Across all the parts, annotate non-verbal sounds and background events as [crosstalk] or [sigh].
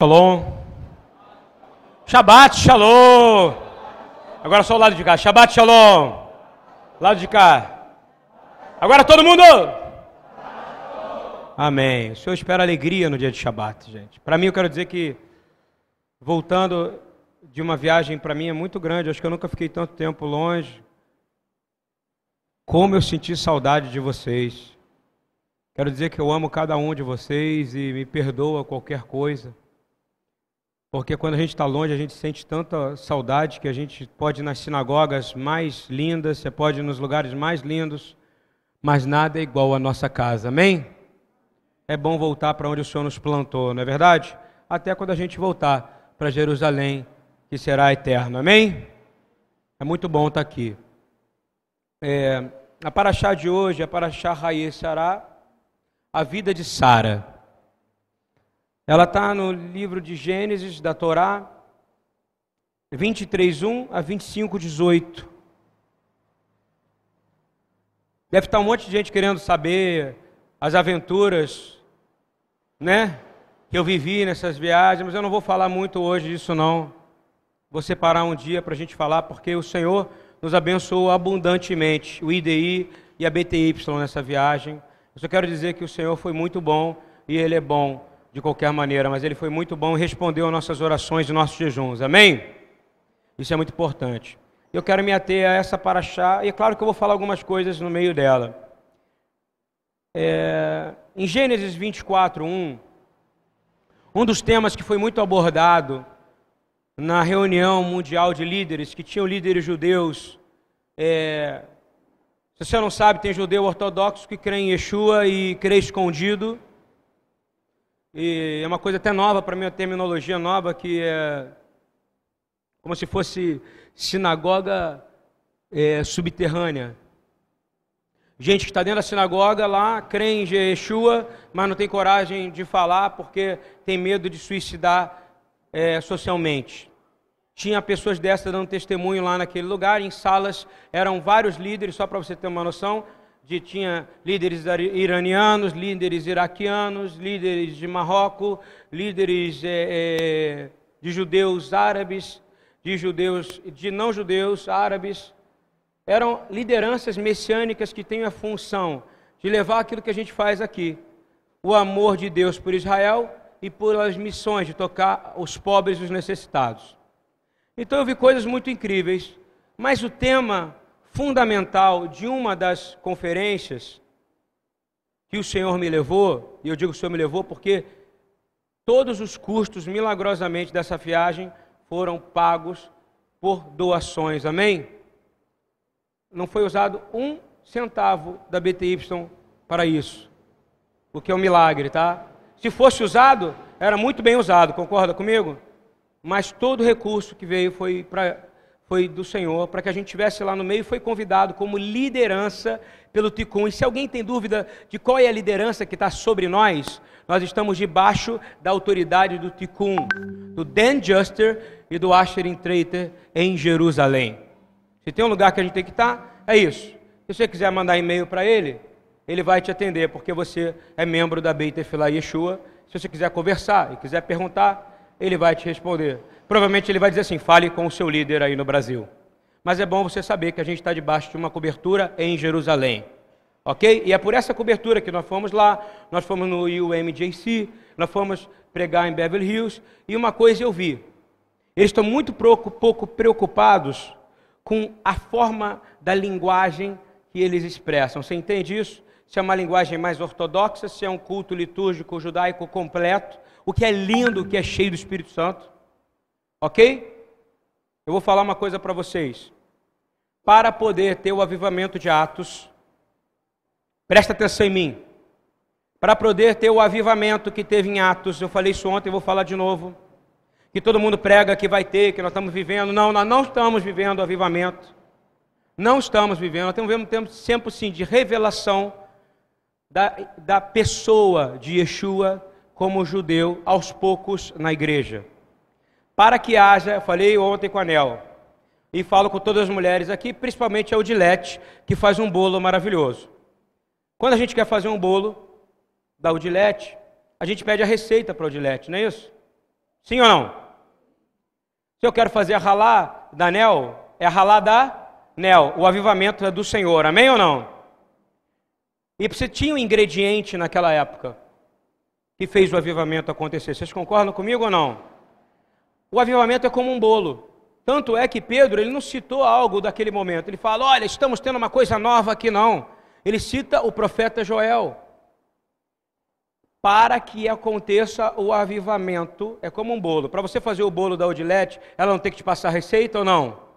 Shalom. Shabbat Shalom. Agora só o lado de cá. Shabbat Shalom. Lado de cá. Agora todo mundo. Amém. O Senhor espera alegria no dia de Shabbat, gente. Para mim, eu quero dizer que, voltando de uma viagem, para mim é muito grande. Acho que eu nunca fiquei tanto tempo longe. Como eu senti saudade de vocês. Quero dizer que eu amo cada um de vocês e me perdoa qualquer coisa. Porque quando a gente está longe, a gente sente tanta saudade que a gente pode ir nas sinagogas mais lindas, você pode ir nos lugares mais lindos, mas nada é igual à nossa casa, amém? É bom voltar para onde o Senhor nos plantou, não é verdade? Até quando a gente voltar para Jerusalém, que será eterno, amém? É muito bom estar aqui. É, a paraxá de hoje, a paraxá Raí Sará, a vida de Sara. Ela está no livro de Gênesis, da Torá, 23:1 a 25:18. Deve estar um monte de gente querendo saber as aventuras, né? Que eu vivi nessas viagens, mas eu não vou falar muito hoje disso não. Vou separar um dia para a gente falar, porque o Senhor nos abençoou abundantemente, o IDI e a BTY nessa viagem. Eu só quero dizer que o Senhor foi muito bom e Ele é bom de qualquer maneira, mas ele foi muito bom e respondeu às nossas orações e nossos jejuns. Amém? Isso é muito importante. Eu quero me ater a essa paraxá, e é claro que eu vou falar algumas coisas no meio dela. É, em Gênesis 24, 1, um dos temas que foi muito abordado na reunião mundial de líderes, que tinham líderes judeus, é, se você não sabe, tem judeu ortodoxo que crê em Yeshua e crê escondido, e é uma coisa até nova para mim, uma terminologia nova, que é como se fosse sinagoga é, subterrânea. Gente que está dentro da sinagoga lá, crê em Yeshua, mas não tem coragem de falar porque tem medo de suicidar é, socialmente. Tinha pessoas dessas dando testemunho lá naquele lugar, em salas eram vários líderes, só para você ter uma noção, de, tinha líderes iranianos, líderes iraquianos, líderes de Marrocos, líderes é, é, de judeus árabes, de judeus, de não judeus árabes. Eram lideranças messiânicas que têm a função de levar aquilo que a gente faz aqui, o amor de Deus por Israel e por as missões de tocar os pobres e os necessitados. Então eu vi coisas muito incríveis, mas o tema fundamental de uma das conferências que o Senhor me levou, e eu digo o Senhor me levou porque todos os custos milagrosamente dessa viagem foram pagos por doações, amém? Não foi usado um centavo da BTY para isso, o que é um milagre, tá? Se fosse usado, era muito bem usado, concorda comigo? Mas todo recurso que veio foi para foi do Senhor, para que a gente estivesse lá no meio, foi convidado como liderança pelo Ticum. E se alguém tem dúvida de qual é a liderança que está sobre nós, nós estamos debaixo da autoridade do Ticum, do Dan Juster e do Asher Intrater em Jerusalém. Se tem um lugar que a gente tem que estar, é isso. Se você quiser mandar e-mail para ele, ele vai te atender, porque você é membro da Beit Efilá Yeshua. Se você quiser conversar e quiser perguntar, ele vai te responder. Provavelmente ele vai dizer assim: fale com o seu líder aí no Brasil. Mas é bom você saber que a gente está debaixo de uma cobertura em Jerusalém. Ok? E é por essa cobertura que nós fomos lá, nós fomos no UMJC, nós fomos pregar em Beverly Hills, e uma coisa eu vi: eles estão muito pouco preocupados com a forma da linguagem que eles expressam. Você entende isso? Se é uma linguagem mais ortodoxa, se é um culto litúrgico judaico completo, o que é lindo, o que é cheio do Espírito Santo. Ok? Eu vou falar uma coisa para vocês. Para poder ter o avivamento de Atos, presta atenção em mim. Para poder ter o avivamento que teve em Atos, eu falei isso ontem, vou falar de novo. Que todo mundo prega que vai ter, que nós estamos vivendo. Não, nós não estamos vivendo o avivamento. Não estamos vivendo. Nós estamos vivendo um tempo sempre sim de revelação da, da pessoa de Yeshua como judeu aos poucos na igreja para que haja, falei ontem com a Nel, e falo com todas as mulheres aqui, principalmente a Odilete, que faz um bolo maravilhoso. Quando a gente quer fazer um bolo da Odilete, a gente pede a receita para a Odilete, não é isso? Sim ou não? Se eu quero fazer a ralar da Nel, é a ralar da Nel. O avivamento é do Senhor. Amém ou não? E você tinha um ingrediente naquela época que fez o avivamento acontecer. Vocês concordam comigo ou não? O avivamento é como um bolo. Tanto é que Pedro, ele não citou algo daquele momento. Ele fala: "Olha, estamos tendo uma coisa nova aqui não". Ele cita o profeta Joel. Para que aconteça o avivamento, é como um bolo. Para você fazer o bolo da Odilete, ela não tem que te passar receita ou não?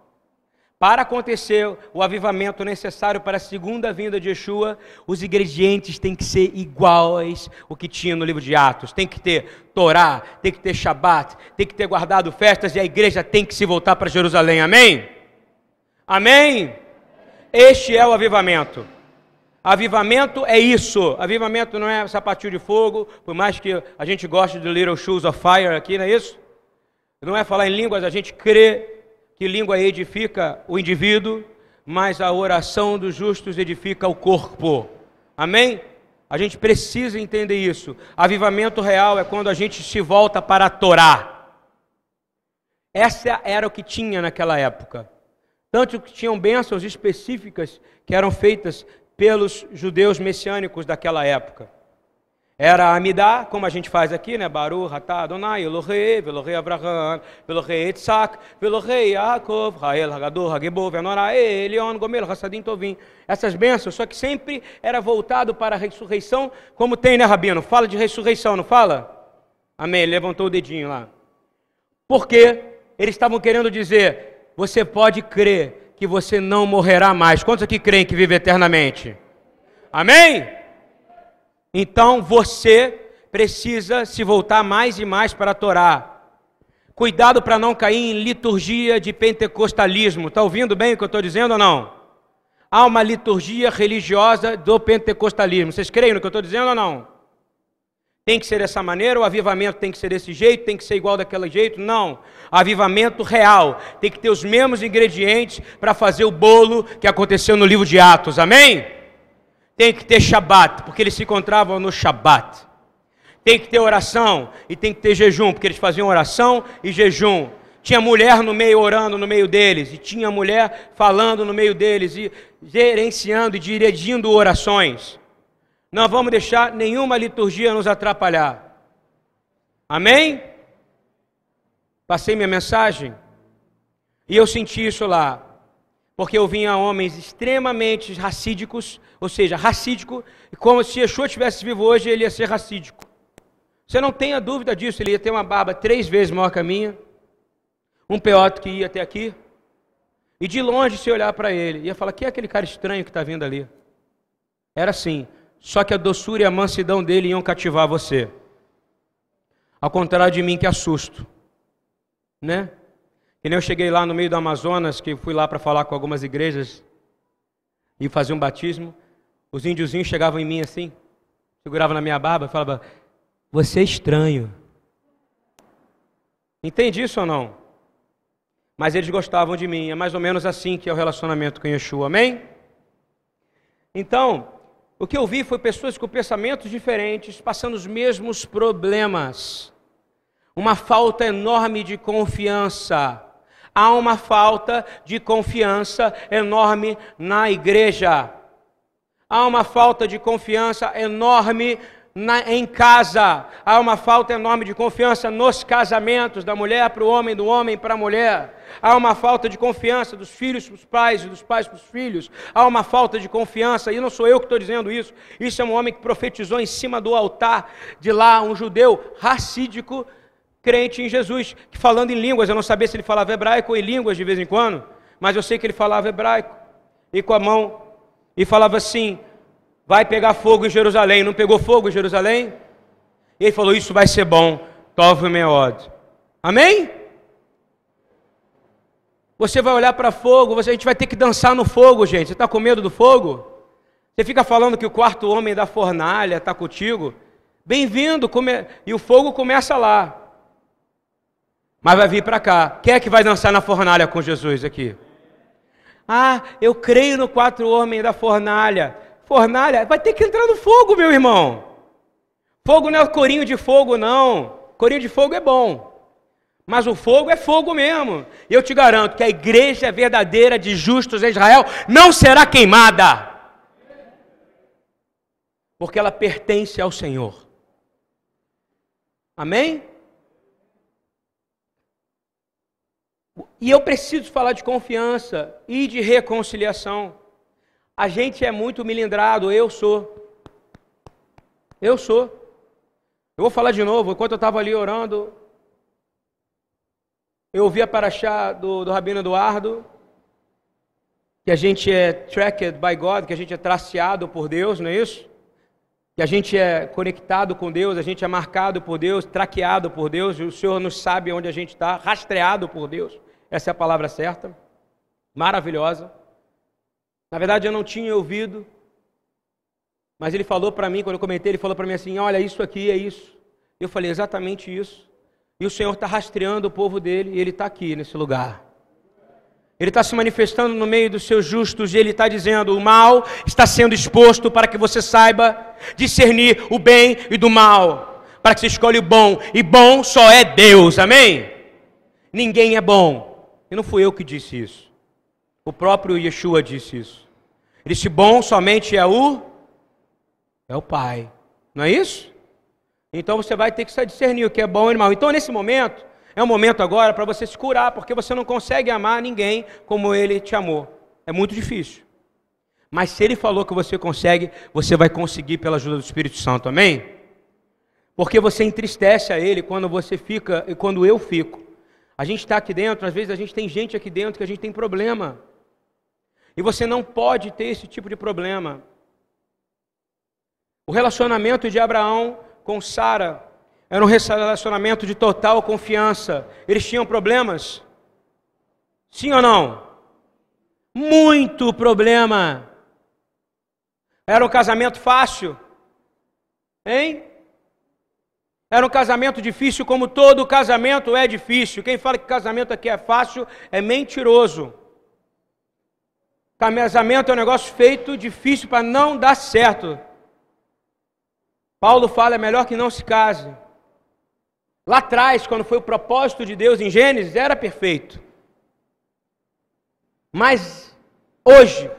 Para acontecer o avivamento necessário para a segunda vinda de Yeshua, os ingredientes têm que ser iguais ao que tinha no livro de Atos. Tem que ter Torá, tem que ter Shabat, tem que ter guardado festas e a igreja tem que se voltar para Jerusalém. Amém? Amém? Este é o avivamento. Avivamento é isso. Avivamento não é sapatinho de fogo, por mais que a gente goste de Little Shoes of Fire aqui, não é isso? Não é falar em línguas, a gente crê que língua edifica o indivíduo, mas a oração dos justos edifica o corpo. Amém? A gente precisa entender isso. Avivamento real é quando a gente se volta para a Torá. Essa era o que tinha naquela época. Tanto que tinham bênçãos específicas que eram feitas pelos judeus messiânicos daquela época. Era Amidá, como a gente faz aqui, né? Baruch, Atah, Adonai, Elohei, Velohei Abraham, Velohei Yitzhak, Velohei Yaakov, Rael, Hagador, Hagebo, Venorah, Elion, Gomel, Hassadim, Tovim. Essas bênçãos, só que sempre era voltado para a ressurreição, como tem, né, Rabino? Fala de ressurreição, não fala? Amém, ele levantou o dedinho lá. Porque eles estavam querendo dizer, você pode crer que você não morrerá mais. Quantos aqui creem que vive eternamente? Amém? Então você precisa se voltar mais e mais para a Torá. Cuidado para não cair em liturgia de pentecostalismo. Está ouvindo bem o que eu estou dizendo ou não? Há uma liturgia religiosa do pentecostalismo. Vocês creem no que eu estou dizendo ou não? Tem que ser dessa maneira, o avivamento tem que ser desse jeito, tem que ser igual daquele jeito? Não. Avivamento real. Tem que ter os mesmos ingredientes para fazer o bolo que aconteceu no livro de Atos. Amém? Tem que ter Shabat, porque eles se encontravam no Shabat. Tem que ter oração e tem que ter jejum, porque eles faziam oração e jejum. Tinha mulher no meio orando no meio deles, e tinha mulher falando no meio deles, e gerenciando e dirigindo orações. Não vamos deixar nenhuma liturgia nos atrapalhar. Amém? Passei minha mensagem e eu senti isso lá porque eu vinha homens extremamente racídicos, ou seja, racídico, como se Yeshua estivesse vivo hoje, ele ia ser racídico. Você não tenha dúvida disso, ele ia ter uma barba três vezes maior que a minha, um peote que ia até aqui, e de longe se olhar para ele, ia falar, que é aquele cara estranho que está vindo ali? Era assim, só que a doçura e a mansidão dele iam cativar você. Ao contrário de mim que assusto, né? Que nem eu cheguei lá no meio do Amazonas, que fui lá para falar com algumas igrejas e fazer um batismo. Os índiozinhos chegavam em mim assim, seguravam na minha barba e falavam: Você é estranho. Entende isso ou não? Mas eles gostavam de mim. É mais ou menos assim que é o relacionamento com Yeshua. Amém? Então, o que eu vi foi pessoas com pensamentos diferentes, passando os mesmos problemas. Uma falta enorme de confiança Há uma falta de confiança enorme na igreja. Há uma falta de confiança enorme na, em casa. Há uma falta enorme de confiança nos casamentos, da mulher para o homem, do homem para a mulher. Há uma falta de confiança dos filhos para os pais e dos pais para os filhos. Há uma falta de confiança, e não sou eu que estou dizendo isso. Isso é um homem que profetizou em cima do altar de lá, um judeu racídico crente em Jesus, que falando em línguas, eu não sabia se ele falava hebraico ou em línguas de vez em quando, mas eu sei que ele falava hebraico, e com a mão, e falava assim: vai pegar fogo em Jerusalém. Não pegou fogo em Jerusalém? E ele falou: Isso vai ser bom. Tove meod. Amém? Você vai olhar para fogo, você, a gente vai ter que dançar no fogo, gente. Você está com medo do fogo? Você fica falando que o quarto homem da fornalha está contigo? Bem-vindo, come... e o fogo começa lá mas vai vir para cá. Quem é que vai dançar na fornalha com Jesus aqui? Ah, eu creio no quatro homens da fornalha. Fornalha, vai ter que entrar no fogo, meu irmão. Fogo não é corinho de fogo, não. Corinho de fogo é bom. Mas o fogo é fogo mesmo. E eu te garanto que a igreja verdadeira de justos em Israel não será queimada. Porque ela pertence ao Senhor. Amém? E eu preciso falar de confiança e de reconciliação. A gente é muito milindrado, eu sou. Eu sou. Eu vou falar de novo, enquanto eu estava ali orando, eu ouvi a paraxá do, do Rabino Eduardo, que a gente é tracked by God, que a gente é traceado por Deus, não é isso? Que a gente é conectado com Deus, a gente é marcado por Deus, traqueado por Deus, o Senhor nos sabe onde a gente está, rastreado por Deus. Essa é a palavra certa. Maravilhosa. Na verdade, eu não tinha ouvido, mas ele falou para mim, quando eu comentei, ele falou para mim assim: Olha, isso aqui é isso. Eu falei exatamente isso. E o Senhor está rastreando o povo dele e ele está aqui nesse lugar. Ele está se manifestando no meio dos seus justos e ele está dizendo: o mal está sendo exposto para que você saiba discernir o bem e do mal, para que você escolha o bom, e bom só é Deus, amém? Ninguém é bom, e não fui eu que disse isso, o próprio Yeshua disse isso. Ele disse: bom somente é o, é o Pai, não é isso? Então você vai ter que discernir o que é bom e mal. Então, nesse momento, é um momento agora para você se curar, porque você não consegue amar ninguém como ele te amou. É muito difícil. Mas se ele falou que você consegue, você vai conseguir pela ajuda do Espírito Santo, amém? Porque você entristece a ele quando você fica e quando eu fico. A gente está aqui dentro, às vezes a gente tem gente aqui dentro que a gente tem problema. E você não pode ter esse tipo de problema. O relacionamento de Abraão com Sara era um relacionamento de total confiança. Eles tinham problemas? Sim ou não? Muito problema. Era um casamento fácil? Hein? Era um casamento difícil, como todo casamento é difícil. Quem fala que casamento aqui é fácil é mentiroso. Casamento é um negócio feito difícil para não dar certo. Paulo fala: é melhor que não se case. Lá atrás, quando foi o propósito de Deus em Gênesis, era perfeito. Mas hoje,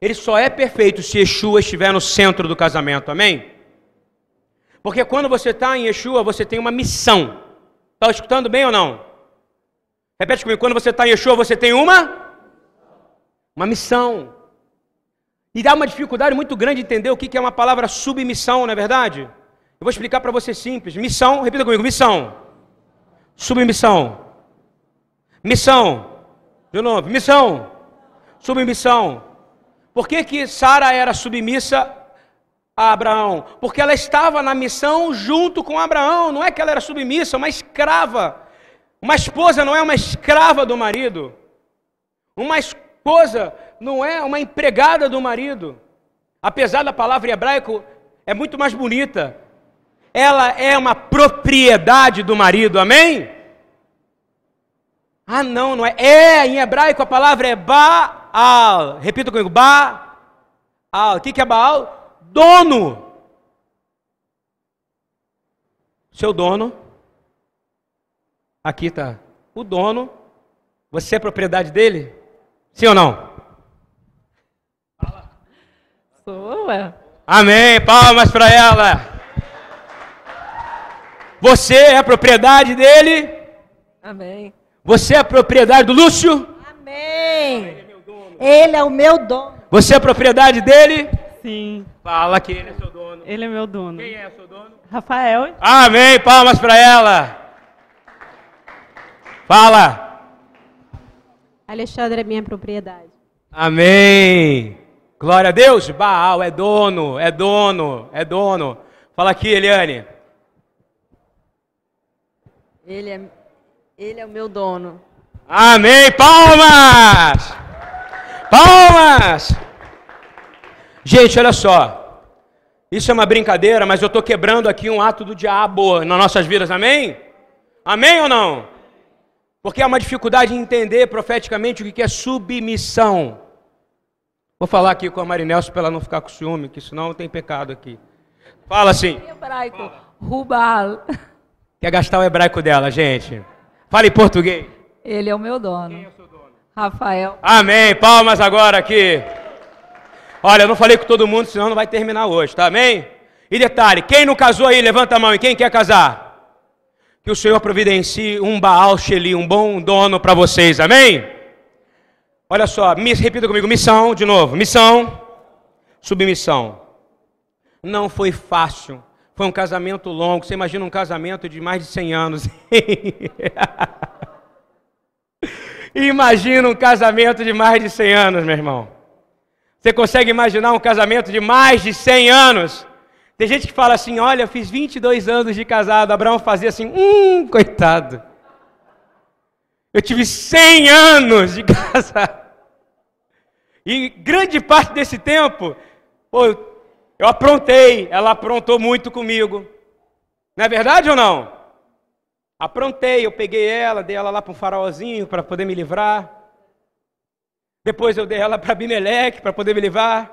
ele só é perfeito se Yeshua estiver no centro do casamento, amém? Porque quando você está em Yeshua, você tem uma missão. Está escutando bem ou não? Repete comigo: quando você está em Yeshua, você tem uma? Uma missão. E dá uma dificuldade muito grande entender o que é uma palavra submissão, não é verdade? Eu vou explicar para você simples. Missão, repita comigo, missão. Submissão. Missão. De novo, missão. Submissão. Por que, que Sara era submissa a Abraão? Porque ela estava na missão junto com Abraão. Não é que ela era submissa, uma escrava. Uma esposa não é uma escrava do marido. Uma esposa não é uma empregada do marido. Apesar da palavra hebraico é muito mais bonita. Ela é uma propriedade do marido, amém? Ah, não, não é. É, em hebraico a palavra é Baal. Repita comigo: Baal. O que é Baal? Dono. Seu dono. Aqui está. O dono. Você é propriedade dele? Sim ou não? Sou, ué. Amém. Palmas para ela. Você é propriedade dele? Amém. Você é propriedade do Lúcio? Amém. Ele é o meu dono. Você é propriedade dele? Sim. Fala que ele é seu dono. Ele é meu dono. Quem é seu dono? Rafael. Amém. Palmas para ela. Fala. Alexandre é minha propriedade. Amém. Glória a Deus. Baal é dono, é dono, é dono. Fala aqui, Eliane. Ele é, ele é o meu dono. Amém. Palmas. Palmas. Gente, olha só. Isso é uma brincadeira, mas eu estou quebrando aqui um ato do diabo nas nossas vidas. Amém? Amém ou não? Porque há uma dificuldade em entender profeticamente o que é submissão. Vou falar aqui com a Marinelso para ela não ficar com ciúme, que senão tem pecado aqui. Fala assim. Em hebraico, Rubal. [laughs] Quer gastar o hebraico dela, gente? Fale em português. Ele é o meu dono. Quem é o seu dono? Rafael. Amém. Palmas agora aqui. Olha, eu não falei com todo mundo, senão não vai terminar hoje, tá? Amém? E detalhe, quem não casou aí, levanta a mão. E quem quer casar? Que o Senhor providencie um Baal Sheli, um bom dono para vocês. Amém? Olha só, repita comigo, missão, de novo. Missão, submissão. Não foi fácil. Foi um casamento longo. Você imagina um casamento de mais de 100 anos. [laughs] imagina um casamento de mais de 100 anos, meu irmão. Você consegue imaginar um casamento de mais de 100 anos? Tem gente que fala assim: olha, eu fiz 22 anos de casado. Abraão fazia assim: hum, coitado. Eu tive 100 anos de [laughs] casado. E grande parte desse tempo, pô, eu aprontei, ela aprontou muito comigo. Não é verdade ou não? Aprontei, eu peguei ela, dei ela lá para um faraózinho para poder me livrar. Depois eu dei ela para Abimeleque para poder me livrar.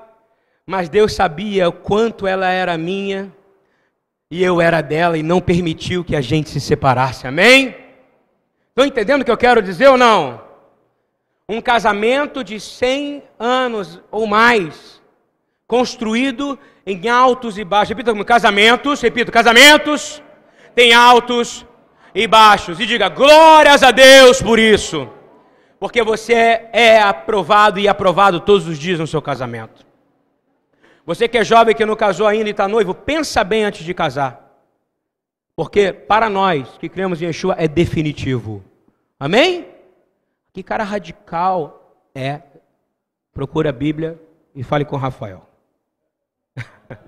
Mas Deus sabia o quanto ela era minha e eu era dela e não permitiu que a gente se separasse. Amém? Estão entendendo o que eu quero dizer ou não? Um casamento de 100 anos ou mais, construído em altos e baixos. Repita comigo, casamentos, repito, casamentos tem altos e baixos. E diga, glórias a Deus por isso. Porque você é aprovado e aprovado todos os dias no seu casamento. Você que é jovem, que não casou ainda e está noivo, pensa bem antes de casar. Porque para nós que cremos em Yeshua é definitivo. Amém? Que cara radical é. Procura a Bíblia e fale com Rafael. [laughs]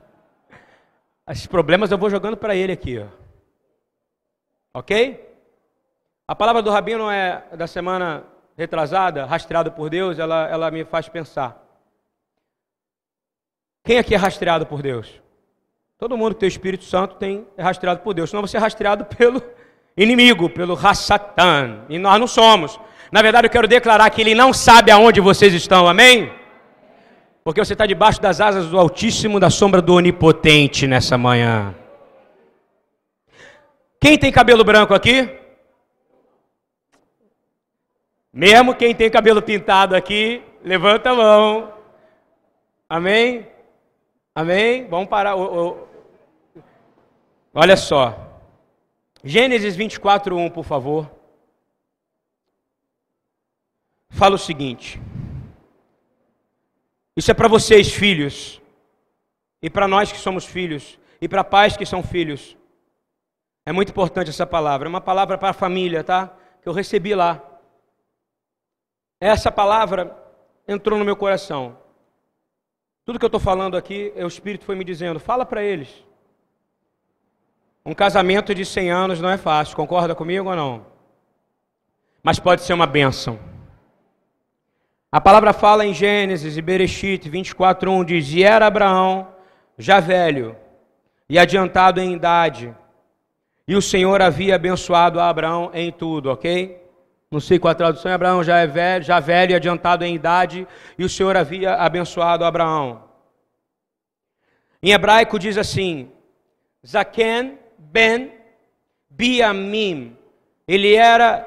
Esses problemas eu vou jogando para ele aqui, ó. Ok? A palavra do Rabino é da semana retrasada, rastreado por Deus, ela, ela me faz pensar. Quem aqui é rastreado por Deus? Todo mundo que tem o Espírito Santo tem, é rastreado por Deus. Senão você é rastreado pelo inimigo, pelo Hassatan. E nós não somos. Na verdade, eu quero declarar que ele não sabe aonde vocês estão, amém? Porque você está debaixo das asas do Altíssimo, da sombra do Onipotente nessa manhã. Quem tem cabelo branco aqui? Mesmo quem tem cabelo pintado aqui, levanta a mão. Amém? Amém? Vamos parar. Olha só. Gênesis 24, 1, por favor. Fala o seguinte. Isso é para vocês, filhos. E para nós que somos filhos. E para pais que são filhos. É muito importante essa palavra. É uma palavra para a família, tá? Que eu recebi lá. Essa palavra entrou no meu coração. Tudo que eu estou falando aqui, é o Espírito foi me dizendo, fala para eles. Um casamento de 100 anos não é fácil, concorda comigo ou não? Mas pode ser uma bênção. A palavra fala em Gênesis e Bereshit 24:1 diz: "E era Abraão já velho e adiantado em idade, e o Senhor havia abençoado a Abraão em tudo", OK? Não sei qual a tradução, Abraão já é velho, já velho e adiantado em idade, e o Senhor havia abençoado Abraão. Em hebraico diz assim: Zaken ben Biamim. Ele era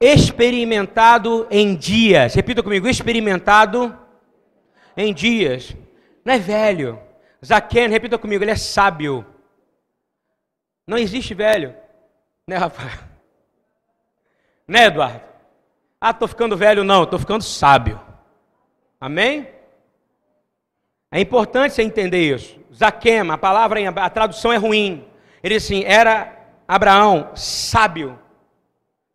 experimentado em dias. Repita comigo: experimentado em dias. Não é velho. Zaken, repita comigo, ele é sábio. Não existe velho. Né, Rafael? Né, Eduardo? Ah, estou ficando velho, não, estou ficando sábio. Amém? É importante você entender isso. Zaquema, a palavra, a tradução é ruim. Ele assim, era Abraão sábio.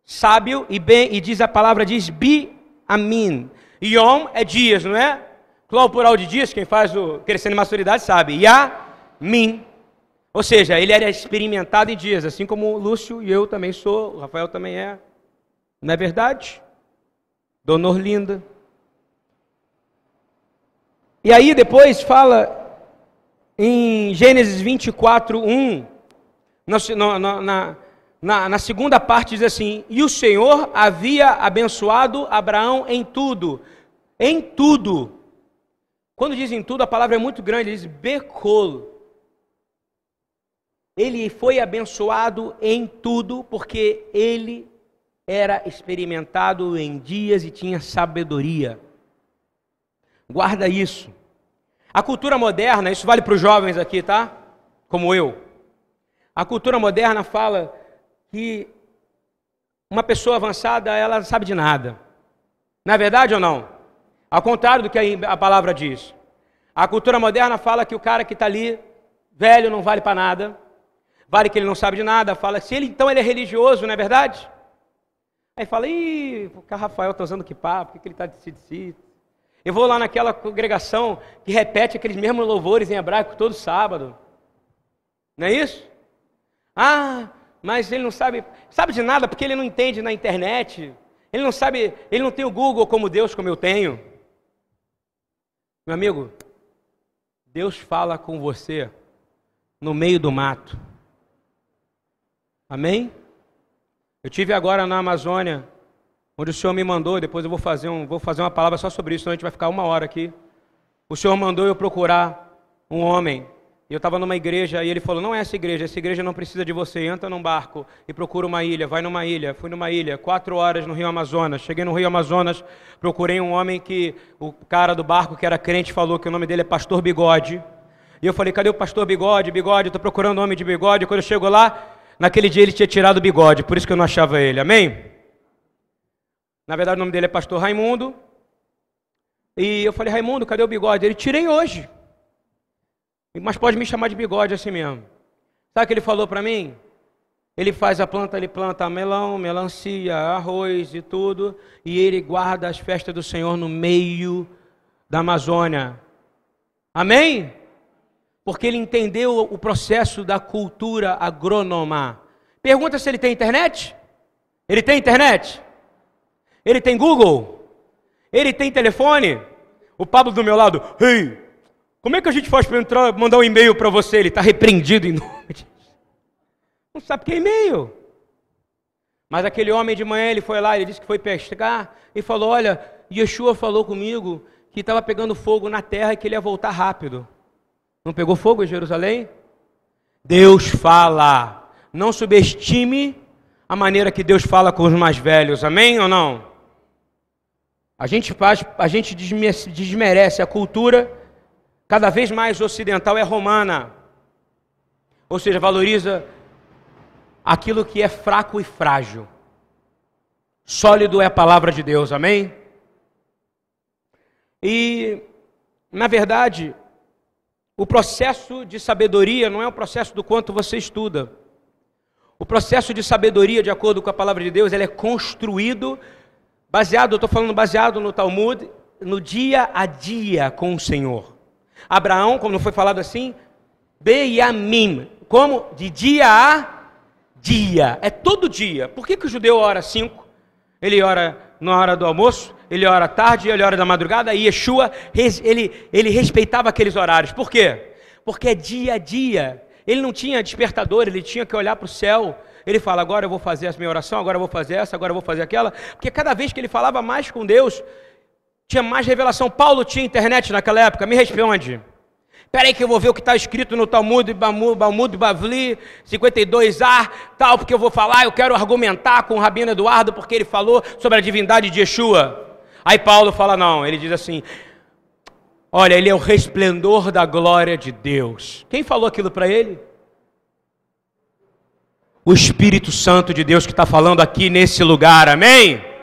Sábio e bem, e diz a palavra, diz bi amin. Yom é dias, não é? Qual o plural de dias? Quem faz o crescendo em maturidade sabe. Yamin. Ou seja, ele era experimentado em dias, assim como o Lúcio e eu também sou, o Rafael também é. Não é verdade? Dona Orlinda. E aí depois fala em Gênesis 24, 1, na, na, na, na, segunda parte diz assim: E o Senhor havia abençoado Abraão em tudo. Em tudo. Quando diz em tudo, a palavra é muito grande, diz Becol. Ele foi abençoado em tudo, porque ele era experimentado em dias e tinha sabedoria. Guarda isso. A cultura moderna, isso vale para os jovens aqui, tá? Como eu. A cultura moderna fala que uma pessoa avançada, ela não sabe de nada. Não é verdade ou não? Ao contrário do que a palavra diz. A cultura moderna fala que o cara que está ali, velho, não vale para nada. Vale que ele não sabe de nada. Fala, se ele então ele é religioso, não é verdade? Aí fala, ih, o Rafael está usando que papo, por que ele está de si de si? Eu vou lá naquela congregação que repete aqueles mesmos louvores em hebraico todo sábado. Não é isso? Ah, mas ele não sabe, sabe de nada porque ele não entende na internet. Ele não sabe, ele não tem o Google como Deus, como eu tenho. Meu amigo, Deus fala com você no meio do mato. Amém? Eu tive agora na Amazônia, onde o Senhor me mandou, depois eu vou fazer, um, vou fazer uma palavra só sobre isso, senão a gente vai ficar uma hora aqui. O Senhor mandou eu procurar um homem eu estava numa igreja e ele falou: Não é essa igreja, essa igreja não precisa de você. Entra num barco e procura uma ilha, vai numa ilha. Fui numa ilha, quatro horas no Rio Amazonas. Cheguei no Rio Amazonas, procurei um homem que o cara do barco, que era crente, falou que o nome dele é Pastor Bigode. E eu falei: Cadê o Pastor Bigode? Bigode, estou procurando o homem de bigode. Quando eu chego lá, naquele dia ele tinha tirado o bigode, por isso que eu não achava ele. Amém? Na verdade, o nome dele é Pastor Raimundo. E eu falei: Raimundo, cadê o bigode? Ele tirei hoje. Mas pode me chamar de bigode assim mesmo. Sabe o que ele falou para mim? Ele faz a planta, ele planta melão, melancia, arroz e tudo, e ele guarda as festas do Senhor no meio da Amazônia. Amém? Porque ele entendeu o processo da cultura agrônoma. Pergunta se ele tem internet? Ele tem internet? Ele tem Google? Ele tem telefone? O Pablo do meu lado, hey, como é que a gente faz para entrar, mandar um e-mail para você? Ele está repreendido em nome de. Não sabe que é e-mail. Mas aquele homem de manhã, ele foi lá, ele disse que foi pescar e falou: Olha, Yeshua falou comigo que estava pegando fogo na terra e que ele ia voltar rápido. Não pegou fogo em Jerusalém? Deus fala. Não subestime a maneira que Deus fala com os mais velhos, amém ou não? A gente faz, a gente desmerece a cultura cada vez mais ocidental é romana. Ou seja, valoriza aquilo que é fraco e frágil. Sólido é a palavra de Deus, amém? E, na verdade, o processo de sabedoria não é o processo do quanto você estuda. O processo de sabedoria, de acordo com a palavra de Deus, ele é construído, baseado, eu estou falando baseado no Talmud, no dia a dia com o Senhor. Abraão, como não foi falado assim, Beyamim, como de dia a dia, é todo dia. Por que, que o judeu ora cinco? Ele ora na hora do almoço, ele ora à tarde, ele ora da madrugada, e Yeshua, ele, ele respeitava aqueles horários. Por quê? Porque é dia a dia. Ele não tinha despertador, ele tinha que olhar para o céu. Ele fala, agora eu vou fazer a minha oração, agora eu vou fazer essa, agora eu vou fazer aquela. Porque cada vez que ele falava mais com Deus, tinha mais revelação. Paulo tinha internet naquela época? Me responde. Espera aí que eu vou ver o que está escrito no Talmud, Balmud, Bavli, 52a, tal, porque eu vou falar, eu quero argumentar com o Rabino Eduardo, porque ele falou sobre a divindade de Yeshua. Aí Paulo fala, não, ele diz assim, olha, ele é o resplendor da glória de Deus. Quem falou aquilo para ele? O Espírito Santo de Deus que está falando aqui nesse lugar, amém?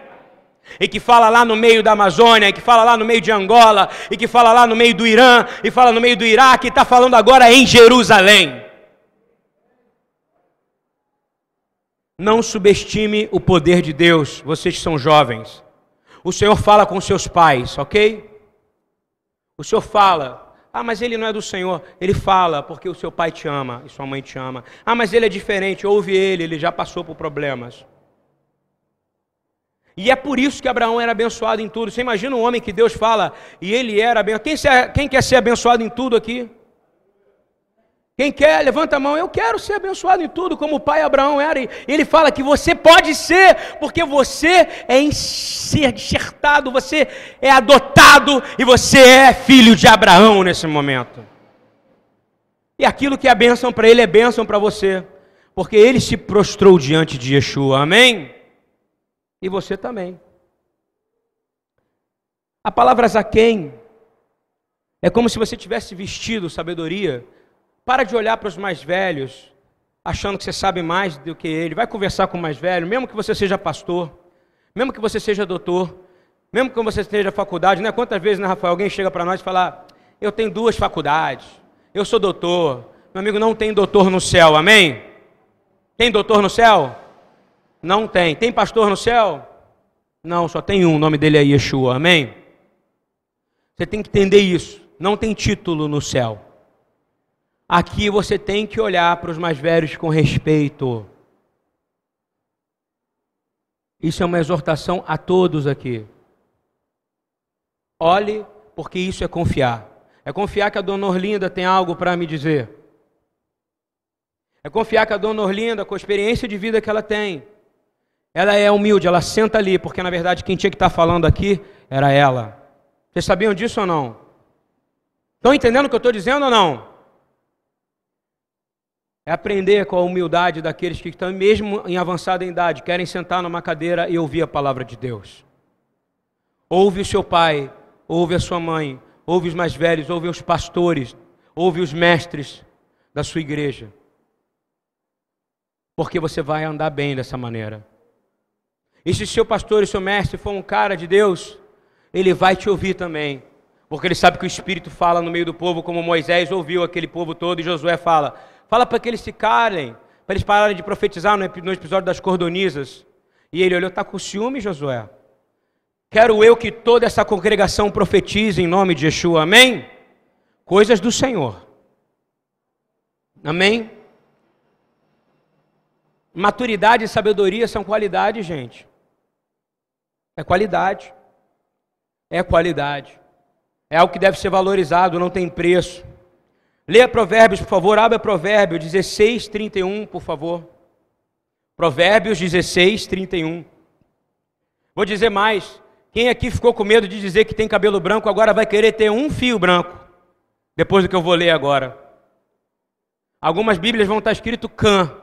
E que fala lá no meio da Amazônia, e que fala lá no meio de Angola, e que fala lá no meio do Irã, e fala no meio do Iraque, e está falando agora em Jerusalém. Não subestime o poder de Deus, vocês que são jovens. O Senhor fala com seus pais, ok? O Senhor fala, ah, mas ele não é do Senhor. Ele fala porque o seu pai te ama e sua mãe te ama. Ah, mas ele é diferente, ouve ele, ele já passou por problemas. E é por isso que Abraão era abençoado em tudo. Você imagina um homem que Deus fala e ele era abençoado. Quem, quem quer ser abençoado em tudo aqui? Quem quer, levanta a mão. Eu quero ser abençoado em tudo, como o pai Abraão era. E ele fala que você pode ser, porque você é enxertado, você é adotado e você é filho de Abraão nesse momento. E aquilo que é bênção para ele é bênção para você, porque ele se prostrou diante de Yeshua. Amém? E você também. A palavra Zaquém é como se você tivesse vestido sabedoria. Para de olhar para os mais velhos, achando que você sabe mais do que ele. Vai conversar com o mais velho, mesmo que você seja pastor, mesmo que você seja doutor, mesmo que você esteja faculdade, né? Quantas vezes, né, Rafael, alguém chega para nós e fala: Eu tenho duas faculdades, eu sou doutor. Meu amigo, não tem doutor no céu, amém? Tem doutor no céu? Não tem. Tem pastor no céu? Não, só tem um, o nome dele é Yeshua, amém? Você tem que entender isso. Não tem título no céu. Aqui você tem que olhar para os mais velhos com respeito. Isso é uma exortação a todos aqui. Olhe, porque isso é confiar. É confiar que a dona Orlinda tem algo para me dizer. É confiar que a dona Orlinda, com a experiência de vida que ela tem, ela é humilde, ela senta ali, porque na verdade quem tinha que estar falando aqui era ela. Vocês sabiam disso ou não? Estão entendendo o que eu estou dizendo ou não? É aprender com a humildade daqueles que estão, mesmo em avançada idade, querem sentar numa cadeira e ouvir a palavra de Deus. Ouve o seu pai, ouve a sua mãe, ouve os mais velhos, ouve os pastores, ouve os mestres da sua igreja. Porque você vai andar bem dessa maneira. E se seu pastor e seu mestre for um cara de Deus, ele vai te ouvir também. Porque ele sabe que o Espírito fala no meio do povo, como Moisés ouviu aquele povo todo, e Josué fala: fala para que eles se calem, para eles pararem de profetizar no episódio das cordonizas. E ele olhou: está com ciúme, Josué? Quero eu que toda essa congregação profetize em nome de Yeshua, amém? Coisas do Senhor, amém? Maturidade e sabedoria são qualidade, gente. É qualidade é qualidade. É algo que deve ser valorizado, não tem preço. Leia Provérbios, por favor, abra Provérbios 16, 31, por favor. Provérbios 16, 31. Vou dizer mais. Quem aqui ficou com medo de dizer que tem cabelo branco, agora vai querer ter um fio branco. Depois do que eu vou ler agora. Algumas Bíblias vão estar escrito cã.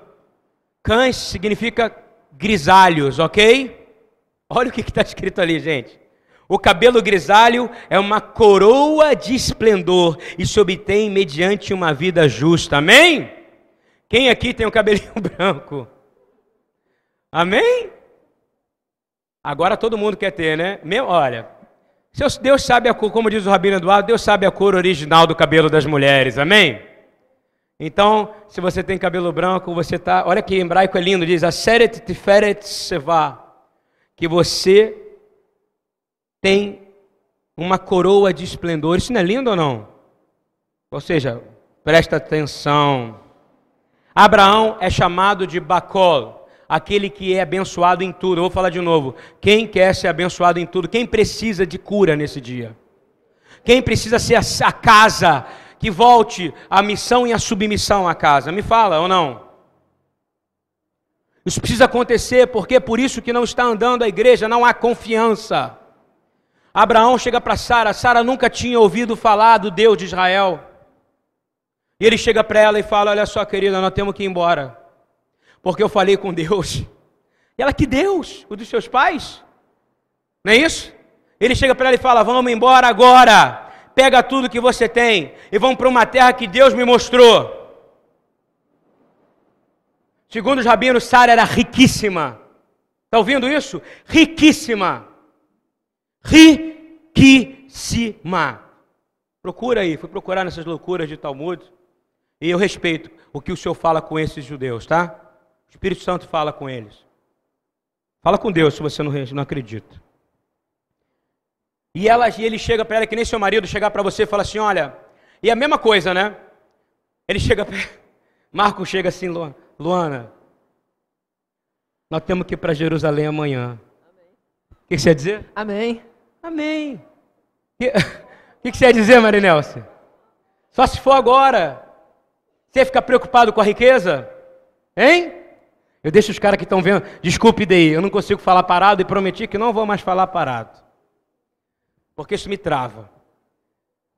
Cães significa grisalhos, ok? Olha o que está escrito ali, gente. O cabelo grisalho é uma coroa de esplendor e se obtém mediante uma vida justa. Amém? Quem aqui tem o cabelinho [laughs] branco? Amém? Agora todo mundo quer ter, né? Meu, olha, Deus sabe a cor, como diz o Rabino Eduardo, Deus sabe a cor original do cabelo das mulheres. Amém? Então, se você tem cabelo branco, você está. Olha que em hebraico é lindo, diz: Aseret tiferet seva. Que você tem uma coroa de esplendor. Isso não é lindo ou não? Ou seja, presta atenção. Abraão é chamado de Bacol, aquele que é abençoado em tudo. Eu vou falar de novo. Quem quer ser abençoado em tudo? Quem precisa de cura nesse dia? Quem precisa ser a casa que volte a missão e a submissão à casa? Me fala ou não? Isso precisa acontecer porque é por isso que não está andando a igreja, não há confiança. Abraão chega para Sara, Sara nunca tinha ouvido falar do Deus de Israel. E ele chega para ela e fala: Olha só, querida, nós temos que ir embora, porque eu falei com Deus. E ela: Que Deus? O dos seus pais? Não é isso? Ele chega para ela e fala: Vamos embora agora. Pega tudo que você tem e vamos para uma terra que Deus me mostrou. Segundo os rabinos, Sara era riquíssima. Está ouvindo isso? Riquíssima riquíssima. Procura aí, fui procurar nessas loucuras de Talmud. E eu respeito o que o Senhor fala com esses judeus, tá? O Espírito Santo fala com eles. Fala com Deus se você não, não acredita. E, ela, e ele chega para ela, que nem seu marido chegar para você e fala assim: olha, e a mesma coisa, né? Ele chega. [laughs] Marco chega assim, Luana, nós temos que ir para Jerusalém amanhã. O que você ia dizer? Amém. Amém. O [laughs] que, que, você ia dizer, Marinelce? Só se for agora. Você fica preocupado com a riqueza? Hein? Eu deixo os caras que estão vendo. Desculpe daí, eu não consigo falar parado e prometi que não vou mais falar parado. Porque isso me trava.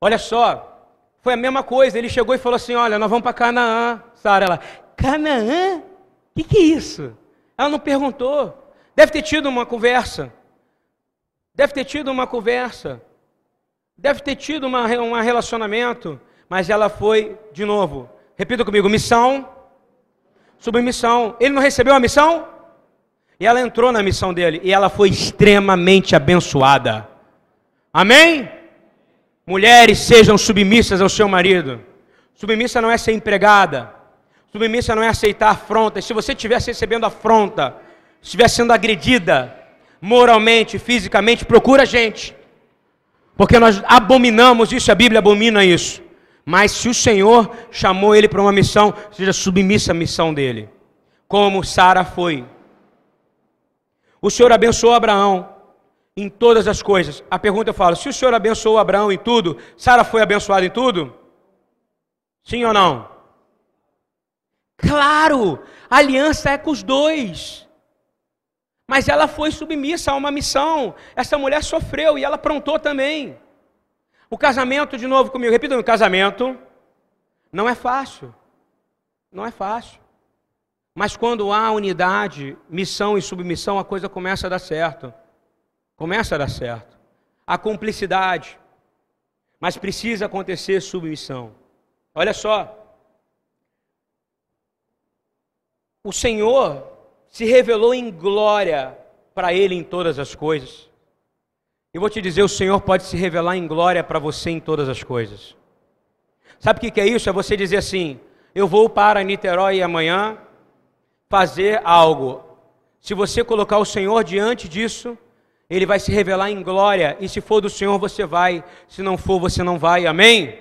Olha só, foi a mesma coisa. Ele chegou e falou assim: Olha, nós vamos para Canaã. Sara, ela, Canaã? O que, que é isso? Ela não perguntou. Deve ter tido uma conversa. Deve ter tido uma conversa. Deve ter tido uma, um relacionamento. Mas ela foi, de novo, repita comigo: missão, submissão. Ele não recebeu a missão? E ela entrou na missão dele. E ela foi extremamente abençoada. Amém? Mulheres sejam submissas ao seu marido. Submissa não é ser empregada. Submissa não é aceitar afrontas. Se você estivesse recebendo afronta, estiver sendo agredida moralmente, fisicamente, procura a gente. Porque nós abominamos isso, a Bíblia abomina isso. Mas se o Senhor chamou ele para uma missão, seja submissa à missão dele. Como Sara foi. O Senhor abençoou Abraão em todas as coisas. A pergunta eu falo: se o Senhor abençoou Abraão em tudo, Sara foi abençoada em tudo? Sim ou não? Claro, a aliança é com os dois. Mas ela foi submissa a uma missão. Essa mulher sofreu e ela aprontou também. O casamento, de novo comigo, repita o casamento não é fácil. Não é fácil. Mas quando há unidade, missão e submissão, a coisa começa a dar certo. Começa a dar certo. A cumplicidade. Mas precisa acontecer submissão. Olha só. O Senhor se revelou em glória para ele em todas as coisas. E vou te dizer, o Senhor pode se revelar em glória para você em todas as coisas. Sabe o que é isso? É você dizer assim: eu vou para Niterói amanhã fazer algo. Se você colocar o Senhor diante disso, ele vai se revelar em glória. E se for do Senhor, você vai. Se não for, você não vai. Amém?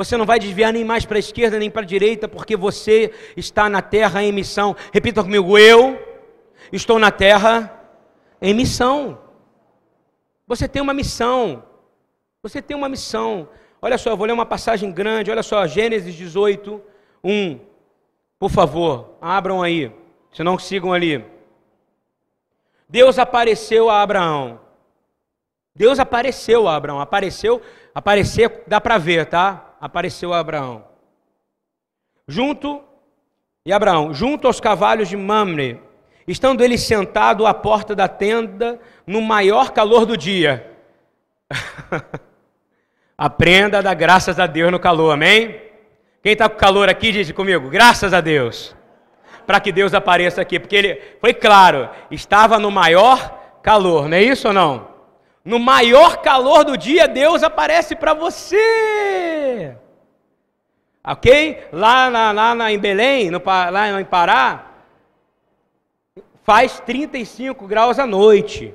Você não vai desviar nem mais para a esquerda nem para a direita, porque você está na terra em missão. Repita comigo: eu estou na terra em missão. Você tem uma missão. Você tem uma missão. Olha só, eu vou ler uma passagem grande. Olha só, Gênesis 18, 1. Por favor, abram aí. Se não, sigam ali. Deus apareceu a Abraão. Deus apareceu a Abraão. Apareceu, aparecer, dá para ver, tá? Apareceu a Abraão. Junto, e Abraão, junto aos cavalos de Mamre, estando ele sentado à porta da tenda, no maior calor do dia. Aprenda [laughs] a dar graças a Deus no calor, amém? Quem está com calor aqui, diz comigo, graças a Deus. Para que Deus apareça aqui, porque ele foi claro, estava no maior calor, não é isso ou não? No maior calor do dia, Deus aparece para você. Ok? Lá, na, lá na, em Belém, no, lá em Pará, faz 35 graus à noite.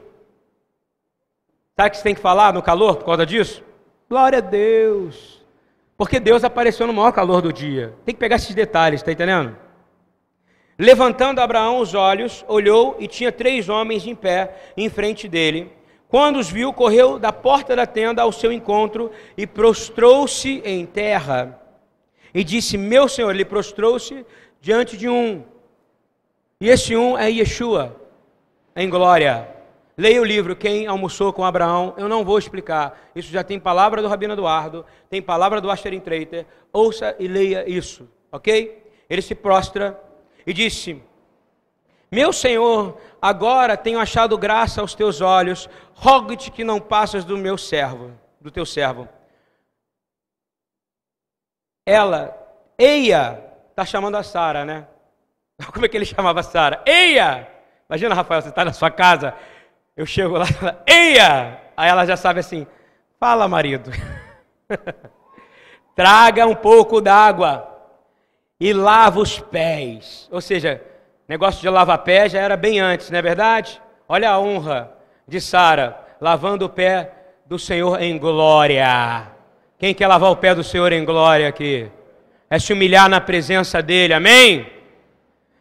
Sabe o que você tem que falar no calor por causa disso? Glória a Deus. Porque Deus apareceu no maior calor do dia. Tem que pegar esses detalhes, está entendendo? Levantando Abraão os olhos, olhou e tinha três homens em pé em frente dele. Quando os viu, correu da porta da tenda ao seu encontro e prostrou-se em terra. E disse: Meu senhor, ele prostrou-se diante de um. E esse um é Yeshua, em glória. Leia o livro Quem Almoçou com Abraão. Eu não vou explicar. Isso já tem palavra do Rabino Eduardo, tem palavra do Asherin Treiter. Ouça e leia isso, ok? Ele se prostra e disse: Meu senhor, agora tenho achado graça aos teus olhos, rogo-te que não passas do meu servo, do teu servo. Ela, Eia, está chamando a Sara, né? [laughs] Como é que ele chamava Sara? Eia! Imagina, Rafael, você está na sua casa, eu chego lá, Eia! Aí ela já sabe assim, fala marido, [laughs] traga um pouco d'água e lava os pés. Ou seja, Negócio de lavar pé já era bem antes, não é verdade? Olha a honra de Sara, lavando o pé do Senhor em glória. Quem quer lavar o pé do Senhor em glória aqui? É se humilhar na presença dele, amém?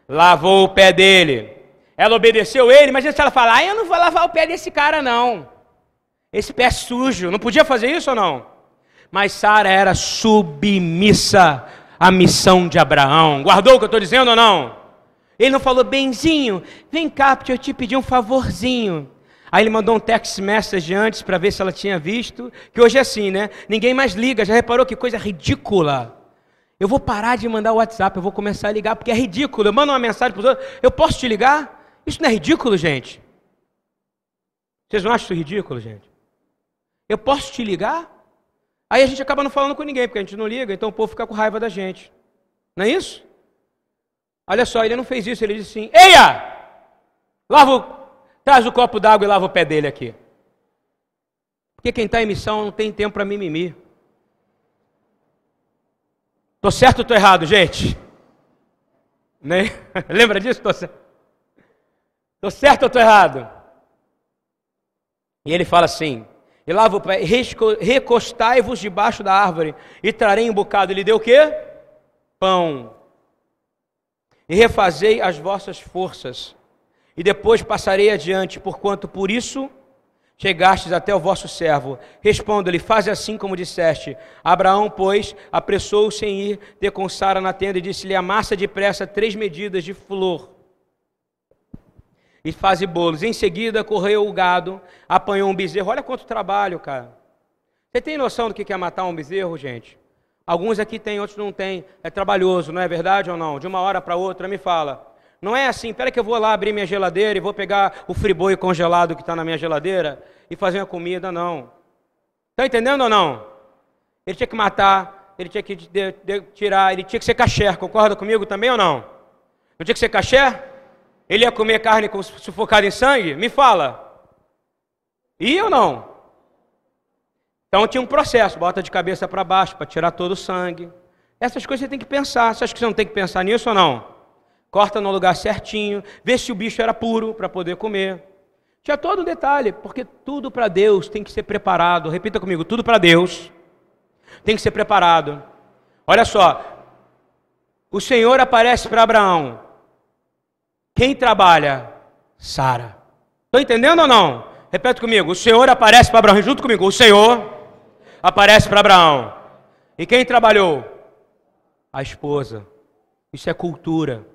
Lavou o pé dele. Ela obedeceu ele, mas se ela falar, ah, eu não vou lavar o pé desse cara, não. Esse pé é sujo. Não podia fazer isso ou não? Mas Sara era submissa à missão de Abraão. Guardou o que eu estou dizendo ou não? Ele não falou, benzinho, vem cá, porque eu te pedi um favorzinho. Aí ele mandou um text message antes para ver se ela tinha visto. Que hoje é assim, né? Ninguém mais liga. Já reparou que coisa ridícula? Eu vou parar de mandar o WhatsApp, eu vou começar a ligar, porque é ridículo. Eu mando uma mensagem para os outros, eu posso te ligar? Isso não é ridículo, gente? Vocês não acham isso ridículo, gente? Eu posso te ligar? Aí a gente acaba não falando com ninguém, porque a gente não liga, então o povo fica com raiva da gente. Não é isso? Olha só, ele não fez isso, ele disse assim: Eia! Lava. Traz o copo d'água e lava o pé dele aqui. Porque quem está em missão não tem tempo para mimimi. Tô certo ou tô errado, gente? Né? [laughs] Lembra disso? Tô certo. certo ou tô errado? E ele fala assim: e lava o pé, recostai-vos debaixo da árvore, e trarei um bocado. Ele deu o quê? Pão. E refazei as vossas forças, e depois passarei adiante, porquanto por isso chegastes até o vosso servo. Responda-lhe, faze assim como disseste. Abraão, pois, apressou-se em ir ter com Sara na tenda e disse-lhe, amassa depressa três medidas de flor e faze bolos. Em seguida, correu o gado, apanhou um bezerro. Olha quanto trabalho, cara. Você tem noção do que é matar um bezerro, gente? Alguns aqui têm, outros não têm. É trabalhoso, não é verdade ou não? De uma hora para outra, me fala. Não é assim, espera que eu vou lá abrir minha geladeira e vou pegar o friboi congelado que está na minha geladeira e fazer uma comida, não. Está entendendo ou não? Ele tinha que matar, ele tinha que de, de, tirar, ele tinha que ser caché, concorda comigo também ou não? Não tinha que ser caché? Ele ia comer carne sufocada em sangue? Me fala. Ia ou não? Então tinha um processo, bota de cabeça para baixo para tirar todo o sangue. Essas coisas você tem que pensar. Você acha que você não tem que pensar nisso ou não? Corta no lugar certinho, vê se o bicho era puro para poder comer. Tinha todo um detalhe, porque tudo para Deus tem que ser preparado. Repita comigo, tudo para Deus tem que ser preparado. Olha só, o Senhor aparece para Abraão quem trabalha? Sara. Estão entendendo ou não? Repete comigo. O Senhor aparece para Abraão. Junto comigo. O Senhor aparece para Abraão. E quem trabalhou? A esposa. Isso é cultura.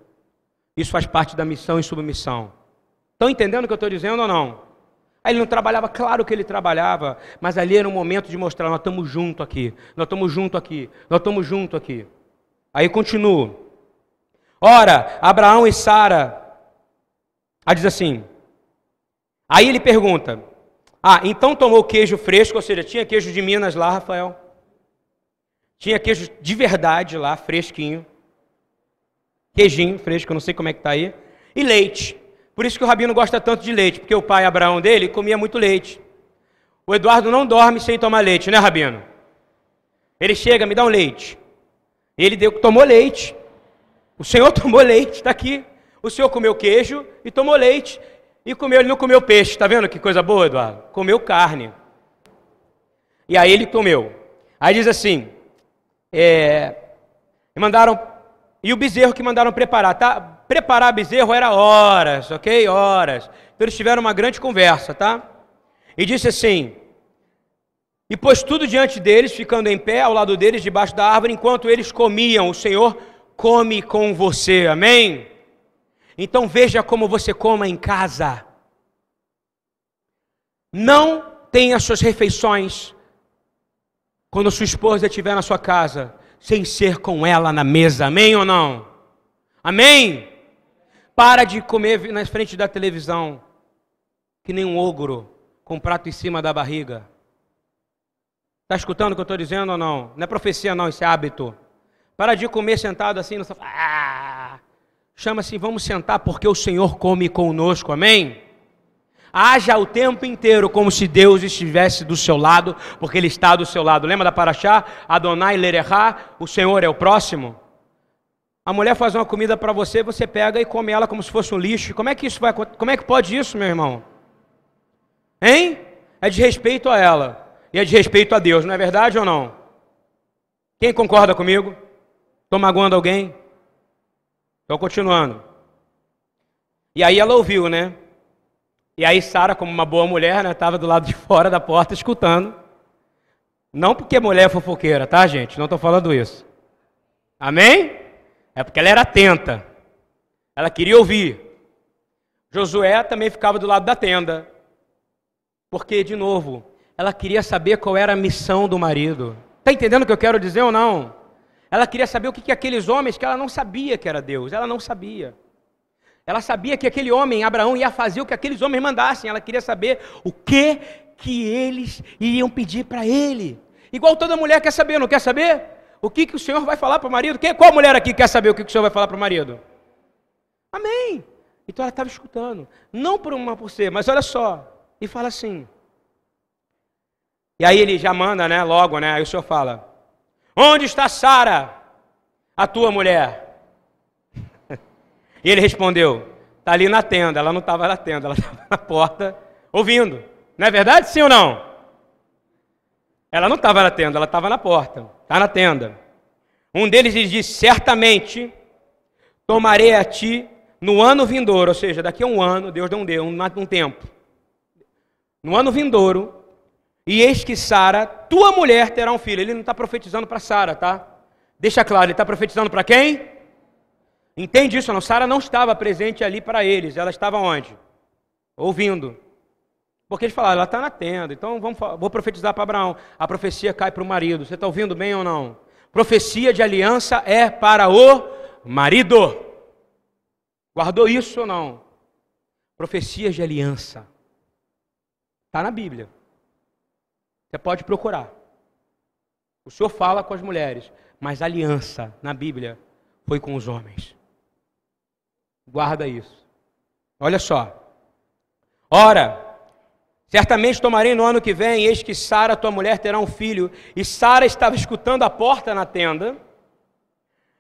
Isso faz parte da missão e submissão. Estão entendendo o que eu estou dizendo ou não? Aí ele não trabalhava, claro que ele trabalhava, mas ali era um momento de mostrar: nós estamos juntos aqui, nós estamos juntos aqui, nós estamos juntos aqui. Aí continua. Ora, Abraão e Sara Aí diz assim. Aí ele pergunta: Ah, então tomou queijo fresco, ou seja, tinha queijo de Minas lá, Rafael? Tinha queijo de verdade lá, fresquinho. Queijinho fresco, não sei como é que tá aí. E leite. Por isso que o Rabino gosta tanto de leite, porque o pai Abraão dele comia muito leite. O Eduardo não dorme sem tomar leite, né, Rabino? Ele chega, me dá um leite. Ele deu, tomou leite. O Senhor [laughs] tomou leite, está aqui. O senhor comeu queijo e tomou leite. E comeu, ele não comeu peixe. Está vendo que coisa boa, Eduardo? Comeu carne. E aí ele comeu. Aí diz assim: é, mandaram. E o bezerro que mandaram preparar. Tá? Preparar bezerro era horas, ok? Horas. Então eles tiveram uma grande conversa, tá? E disse assim: E pôs tudo diante deles, ficando em pé ao lado deles, debaixo da árvore, enquanto eles comiam. O Senhor come com você. Amém? Então veja como você coma em casa. Não tenha suas refeições quando sua esposa estiver na sua casa, sem ser com ela na mesa. Amém ou não? Amém? Para de comer na frente da televisão, que nem um ogro, com um prato em cima da barriga. Está escutando o que eu estou dizendo ou não? Não é profecia, não, isso é hábito. Para de comer sentado assim no sofá. Ah! Chama-se vamos sentar porque o Senhor come conosco, amém? Haja o tempo inteiro como se Deus estivesse do seu lado, porque Ele está do seu lado. Lembra da Paraxá? Adonai Lererá, o Senhor é o próximo. A mulher faz uma comida para você, você pega e come ela como se fosse um lixo. Como é que isso vai Como é que pode isso, meu irmão? Hein? É de respeito a ela. E é de respeito a Deus, não é verdade ou não? Quem concorda comigo? Estou magoando alguém? Então, continuando. E aí ela ouviu, né? E aí Sara, como uma boa mulher, né, estava do lado de fora da porta escutando. Não porque mulher é fofoqueira, tá, gente? Não estou falando isso. Amém? É porque ela era atenta. Ela queria ouvir. Josué também ficava do lado da tenda. Porque, de novo, ela queria saber qual era a missão do marido. Está entendendo o que eu quero dizer ou não? Ela queria saber o que, que aqueles homens, que ela não sabia que era Deus, ela não sabia. Ela sabia que aquele homem, Abraão, ia fazer o que aqueles homens mandassem. Ela queria saber o que que eles iriam pedir para ele. Igual toda mulher quer saber, não quer saber? O que, que o Senhor vai falar para o marido? Quem, qual mulher aqui quer saber o que, que o Senhor vai falar para o marido? Amém. Então ela estava escutando. Não por uma por ser, mas olha só. E fala assim. E aí ele já manda, né? Logo, né? Aí o Senhor fala: Onde está Sara, a tua mulher? [laughs] E ele respondeu: Está ali na tenda. Ela não estava na tenda, ela [laughs] estava na porta, ouvindo. Não é verdade, sim ou não? Ela não estava na tenda, ela estava na porta. Está na tenda. Um deles lhe disse: Certamente tomarei a ti no ano vindouro, ou seja, daqui a um ano, Deus não deu um, um tempo. No ano vindouro, e eis que Sara, tua mulher, terá um filho. Ele não está profetizando para Sara, tá? Deixa claro, ele está profetizando para quem? Entende isso não? Sara não estava presente ali para eles, ela estava onde? Ouvindo. Porque eles falaram, ela está na tenda, então vamos, vou profetizar para Abraão. A profecia cai para o marido. Você está ouvindo bem ou não? Profecia de aliança é para o marido. Guardou isso ou não? Profecias de aliança. Está na Bíblia. Você pode procurar. O Senhor fala com as mulheres, mas aliança na Bíblia foi com os homens. Guarda isso. Olha só. Ora, certamente tomarei no ano que vem, eis que Sara, tua mulher, terá um filho. E Sara estava escutando a porta na tenda,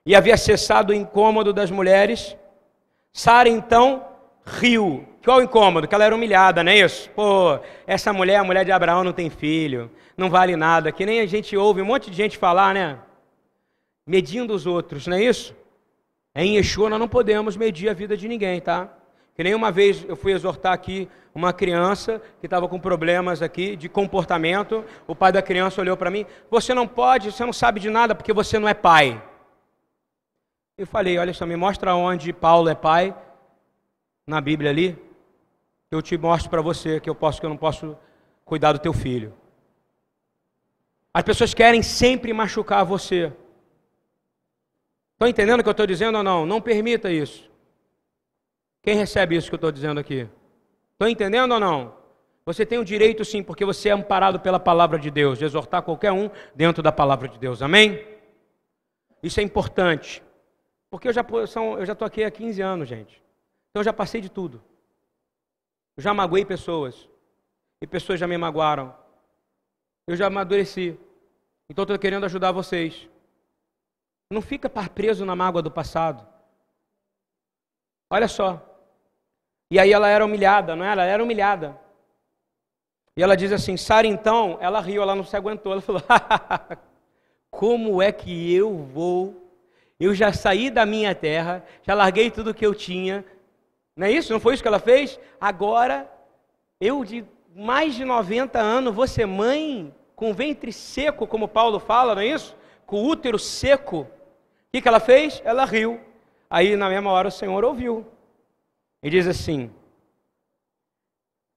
e havia cessado o incômodo das mulheres. Sara então riu. Qual o incômodo? Que ela era humilhada, não é isso? Pô, essa mulher, a mulher de Abraão, não tem filho, não vale nada. Que nem a gente ouve um monte de gente falar, né? Medindo os outros, não é isso? Em Yeshua nós não podemos medir a vida de ninguém, tá? Que nem uma vez eu fui exortar aqui uma criança que estava com problemas aqui de comportamento. O pai da criança olhou para mim: Você não pode, você não sabe de nada porque você não é pai. Eu falei: Olha só, me mostra onde Paulo é pai na Bíblia ali. Eu te mostro para você que eu posso, que eu não posso cuidar do teu filho. As pessoas querem sempre machucar você. Estão entendendo o que eu estou dizendo ou não? Não permita isso. Quem recebe isso que eu estou dizendo aqui? Estão entendendo ou não? Você tem o direito sim, porque você é amparado pela palavra de Deus, de exortar qualquer um dentro da palavra de Deus. Amém? Isso é importante. Porque eu já estou aqui há 15 anos, gente. Então eu já passei de tudo. Eu já magoei pessoas. E pessoas já me magoaram. Eu já amadureci. Então estou querendo ajudar vocês. Não fica preso na mágoa do passado. Olha só. E aí ela era humilhada, não era? Ela era humilhada. E ela diz assim: Sara, então, ela riu, ela não se aguentou. Ela falou: [laughs] Como é que eu vou? Eu já saí da minha terra, já larguei tudo que eu tinha. Não é isso? Não foi isso que ela fez? Agora, eu de mais de 90 anos, vou ser mãe com ventre seco, como Paulo fala, não é isso? Com útero seco. O que, ela fez? Ela riu. Aí, na mesma hora, o Senhor ouviu. E diz assim: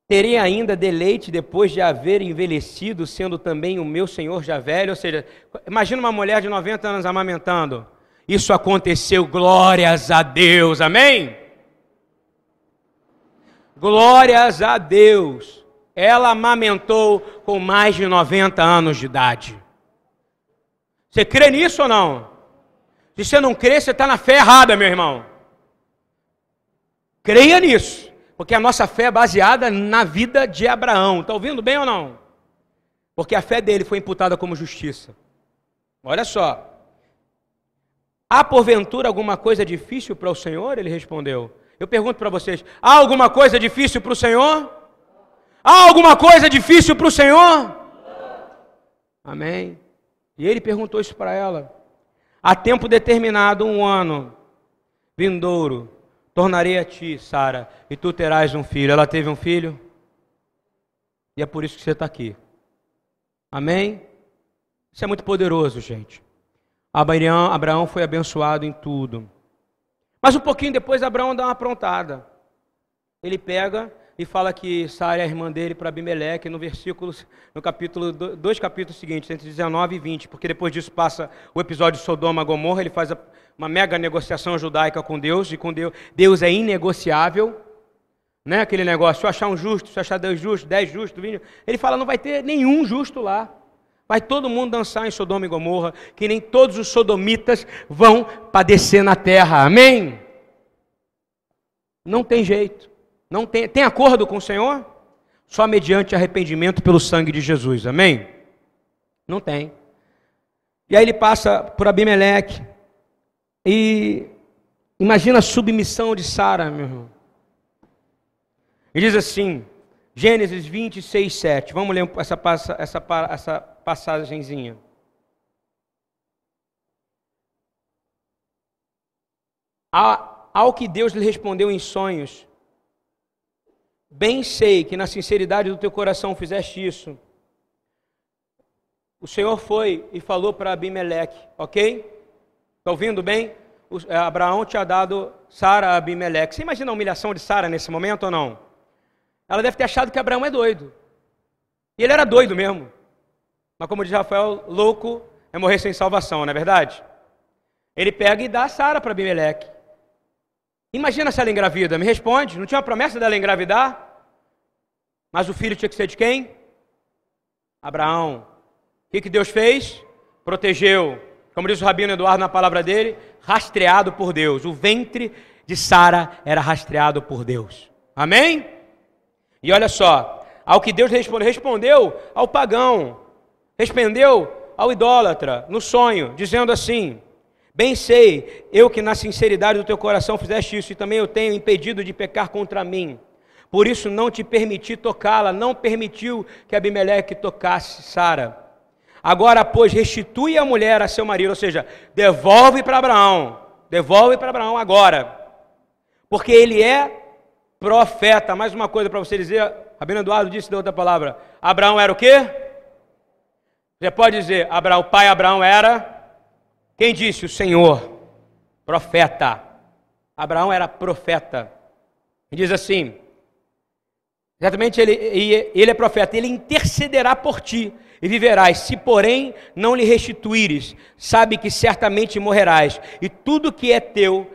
Terei ainda deleite depois de haver envelhecido, sendo também o meu Senhor já velho. Ou seja, imagina uma mulher de 90 anos amamentando. Isso aconteceu, glórias a Deus, amém? Glórias a Deus. Ela amamentou com mais de 90 anos de idade. Você crê nisso ou não? Se você não crê, você está na fé errada, meu irmão. Creia nisso, porque a nossa fé é baseada na vida de Abraão. Está ouvindo bem ou não? Porque a fé dele foi imputada como justiça. Olha só. Há porventura alguma coisa difícil para o Senhor? Ele respondeu. Eu pergunto para vocês: há alguma coisa difícil para o Senhor? Há alguma coisa difícil para o Senhor? Amém. E ele perguntou isso para ela a tempo determinado, um ano vindouro, tornarei a ti, Sara, e tu terás um filho. Ela teve um filho, e é por isso que você está aqui. Amém? Isso é muito poderoso, gente. Abraão, Abraão foi abençoado em tudo. Mas um pouquinho depois, Abraão dá uma aprontada. Ele pega, e fala que Sara é a irmã dele para Abimeleque no versículo, no capítulo, dois capítulos seguintes, entre 19 e 20, porque depois disso passa o episódio de Sodoma e Gomorra, ele faz uma mega negociação judaica com Deus, e com Deus, Deus é inegociável, né? aquele negócio, se eu achar um justo, se eu achar dois justos, dez justos, 20, ele fala, não vai ter nenhum justo lá. Vai todo mundo dançar em Sodoma e Gomorra, que nem todos os sodomitas vão padecer na terra. Amém? Não tem jeito. Não tem, tem acordo com o Senhor? Só mediante arrependimento pelo sangue de Jesus. Amém? Não tem. E aí ele passa por Abimeleque. E imagina a submissão de Sara, meu irmão. E diz assim, Gênesis 26, 7. Vamos ler essa, essa, essa. Ao que Deus lhe respondeu em sonhos, bem sei que na sinceridade do teu coração fizeste isso. O Senhor foi e falou para Abimeleque, ok? Está ouvindo bem? O, Abraão tinha dado Sara a Abimeleque. Você imagina a humilhação de Sara nesse momento ou não? Ela deve ter achado que Abraão é doido. E ele era doido mesmo. Mas como diz Rafael, louco é morrer sem salvação, não é verdade? Ele pega e dá a Sara para Abimeleque. Imagina se ela engravida, me responde. Não tinha uma promessa dela engravidar? Mas o filho tinha que ser de quem? Abraão. O que, Deus fez? Protegeu. Como diz o Rabino Eduardo na palavra dele, rastreado por Deus. O ventre de Sara era rastreado por Deus. Amém? E olha só, ao que Deus respondeu, respondeu ao pagão, respondeu ao idólatra, no sonho, dizendo assim: Bem sei, eu que na sinceridade do teu coração fizeste isso, e também eu tenho impedido de pecar contra mim. Por isso não te permiti tocá-la, não permitiu que Abimeleque tocasse Sara. Agora, pois, restitui a mulher a seu marido, ou seja, devolve para Abraão, devolve para Abraão agora, porque ele é profeta. Mais uma coisa para você dizer, Rabino Eduardo disse da outra palavra: Abraão era o quê? Você pode dizer, Abraão, o pai Abraão era. Quem disse? O Senhor, profeta. Abraão era profeta. E diz assim: exatamente, ele, ele é profeta, ele intercederá por ti e viverás. Se, porém, não lhe restituíres, sabe que certamente morrerás, e tudo que é teu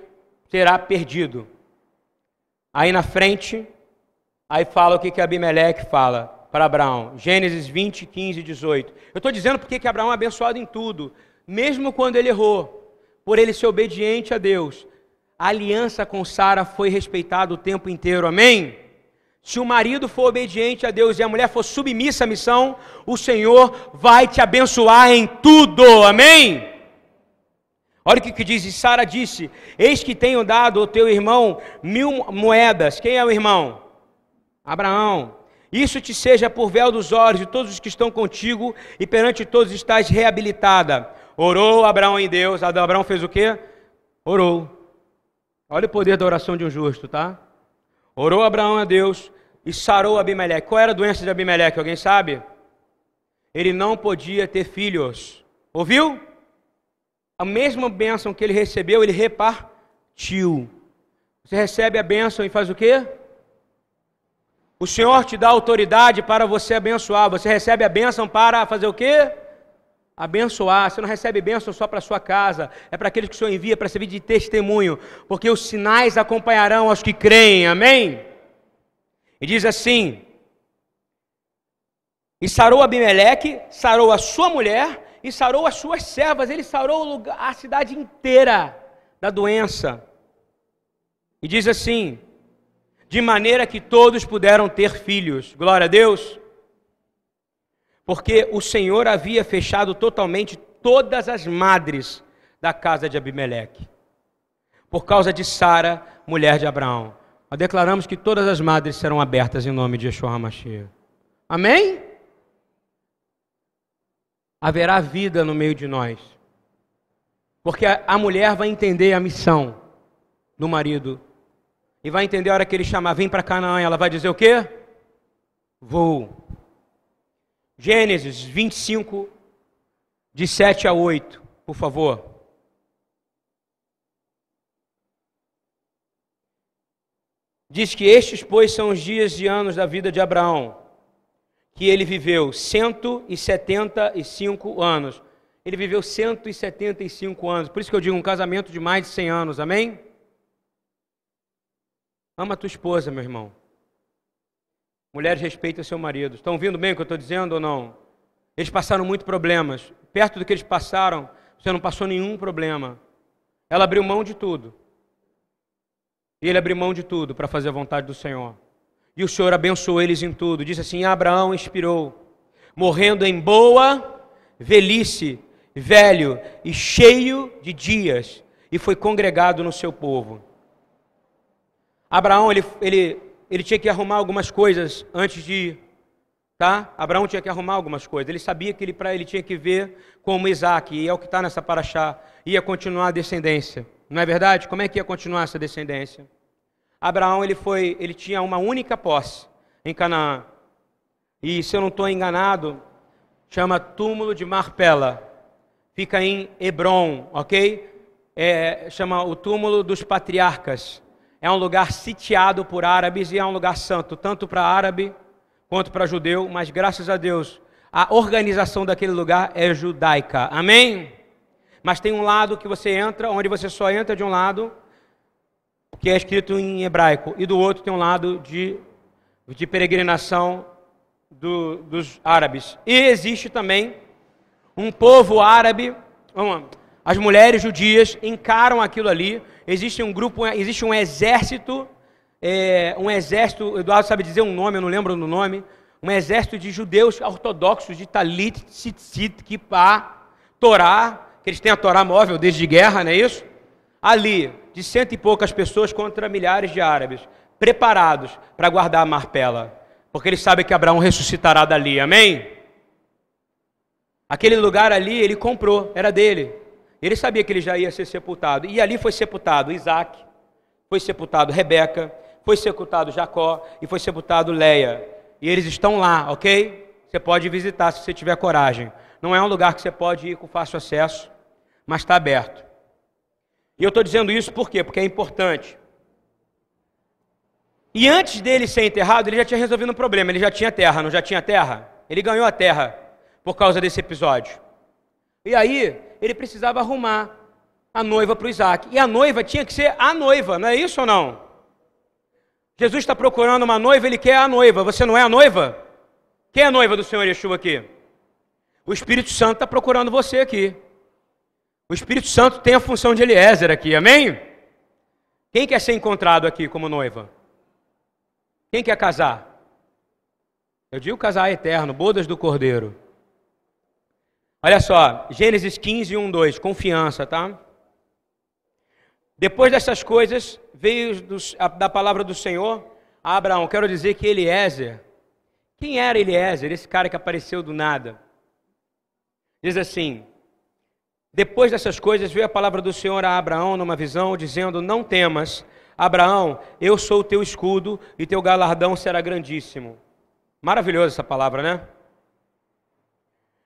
será perdido. Aí na frente, aí fala o que, que Abimeleque fala para Abraão. Gênesis 20, 15 e 18. Eu estou dizendo porque que Abraão é abençoado em tudo, mesmo quando ele errou, por ele ser obediente a Deus. A aliança com Sara foi respeitada o tempo inteiro, amém? Se o marido for obediente a Deus e a mulher for submissa à missão, o Senhor vai te abençoar em tudo, amém? Olha o que, que diz, Sara disse: Eis que tenho dado ao teu irmão mil moedas. Quem é o irmão? Abraão. Isso te seja por véu dos olhos de todos os que estão contigo, e perante todos estás reabilitada. Orou Abraão em Deus. Abraão fez o quê? Orou. Olha o poder da oração de um justo, tá? Orou Abraão a Deus e sarou Abimeleque. Qual era a doença de Abimeleque? Alguém sabe? Ele não podia ter filhos. Ouviu? A mesma bênção que ele recebeu, ele repartiu. Você recebe a bênção e faz o quê? O Senhor te dá autoridade para você abençoar. Você recebe a bênção para fazer o quê? Abençoar. Você não recebe bênção só para sua casa. É para aqueles que o Senhor envia para servir de testemunho. Porque os sinais acompanharão aos que creem. Amém? E diz assim: E sarou Abimeleque, sarou a sua mulher e sarou as suas servas. Ele sarou a cidade inteira da doença. E diz assim: de maneira que todos puderam ter filhos. Glória a Deus. Porque o Senhor havia fechado totalmente todas as madres da casa de Abimeleque. Por causa de Sara, mulher de Abraão. Nós declaramos que todas as madres serão abertas em nome de Yeshua HaMashiach. Amém? Haverá vida no meio de nós. Porque a mulher vai entender a missão do marido e vai entender a hora que ele chamar, vem para Canaã, ela vai dizer o quê? Vou. Gênesis 25, de 7 a 8, por favor. Diz que estes, pois, são os dias e anos da vida de Abraão, que ele viveu 175 anos. Ele viveu 175 anos. Por isso que eu digo um casamento de mais de 100 anos. Amém? Ama a tua esposa, meu irmão. Mulheres respeitam seu marido. Estão ouvindo bem o que eu estou dizendo ou não? Eles passaram muitos problemas. Perto do que eles passaram, você não passou nenhum problema. Ela abriu mão de tudo. E ele abriu mão de tudo para fazer a vontade do Senhor. E o Senhor abençoou eles em tudo. Diz assim: Abraão inspirou, morrendo em boa velhice, velho e cheio de dias, e foi congregado no seu povo. Abraão, ele, ele, ele tinha que arrumar algumas coisas antes de ir. Tá? Abraão tinha que arrumar algumas coisas. Ele sabia que ele, para ele tinha que ver como Isaac, e é o que está nessa paraxá, ia continuar a descendência. Não é verdade? Como é que ia continuar essa descendência? Abraão ele foi, ele tinha uma única posse em Canaã. E se eu não estou enganado, chama túmulo de Marpela. Fica em Hebron, ok? É, chama o túmulo dos patriarcas. É um lugar sitiado por árabes e é um lugar santo, tanto para árabe quanto para judeu, mas graças a Deus, a organização daquele lugar é judaica. Amém? Mas tem um lado que você entra, onde você só entra de um lado, que é escrito em hebraico, e do outro tem um lado de, de peregrinação do, dos árabes. E existe também um povo árabe, as mulheres judias encaram aquilo ali. Existe um grupo, existe um exército é, um exército, Eduardo sabe dizer um nome, eu não lembro do nome, um exército de judeus ortodoxos de Talit, Tzitzit, Kippah, Torá, que eles têm a Torá móvel desde guerra, não é isso? Ali, de cento e poucas pessoas contra milhares de árabes, preparados para guardar a marpela, porque eles sabem que Abraão ressuscitará dali, amém? Aquele lugar ali ele comprou, era dele. Ele sabia que ele já ia ser sepultado. E ali foi sepultado Isaac, foi sepultado Rebeca, foi sepultado Jacó e foi sepultado Leia. E eles estão lá, ok? Você pode visitar se você tiver coragem. Não é um lugar que você pode ir com fácil acesso, mas está aberto. E eu estou dizendo isso por quê? Porque é importante. E antes dele ser enterrado, ele já tinha resolvido um problema. Ele já tinha terra, não já tinha terra? Ele ganhou a terra por causa desse episódio. E aí, ele precisava arrumar a noiva para o Isaac. E a noiva tinha que ser a noiva, não é isso ou não? Jesus está procurando uma noiva, ele quer a noiva. Você não é a noiva? Quem é a noiva do Senhor Yeshua aqui? O Espírito Santo está procurando você aqui. O Espírito Santo tem a função de Eliezer aqui, amém? Quem quer ser encontrado aqui como noiva? Quem quer casar? Eu digo casar eterno, bodas do Cordeiro. Olha só, Gênesis 15, 1, 2, confiança, tá? Depois dessas coisas, veio da palavra do Senhor a Abraão. Quero dizer que Eliezer, quem era Eliezer, esse cara que apareceu do nada? Diz assim: Depois dessas coisas, veio a palavra do Senhor a Abraão numa visão, dizendo: Não temas, Abraão, eu sou o teu escudo e teu galardão será grandíssimo. Maravilhosa essa palavra, né?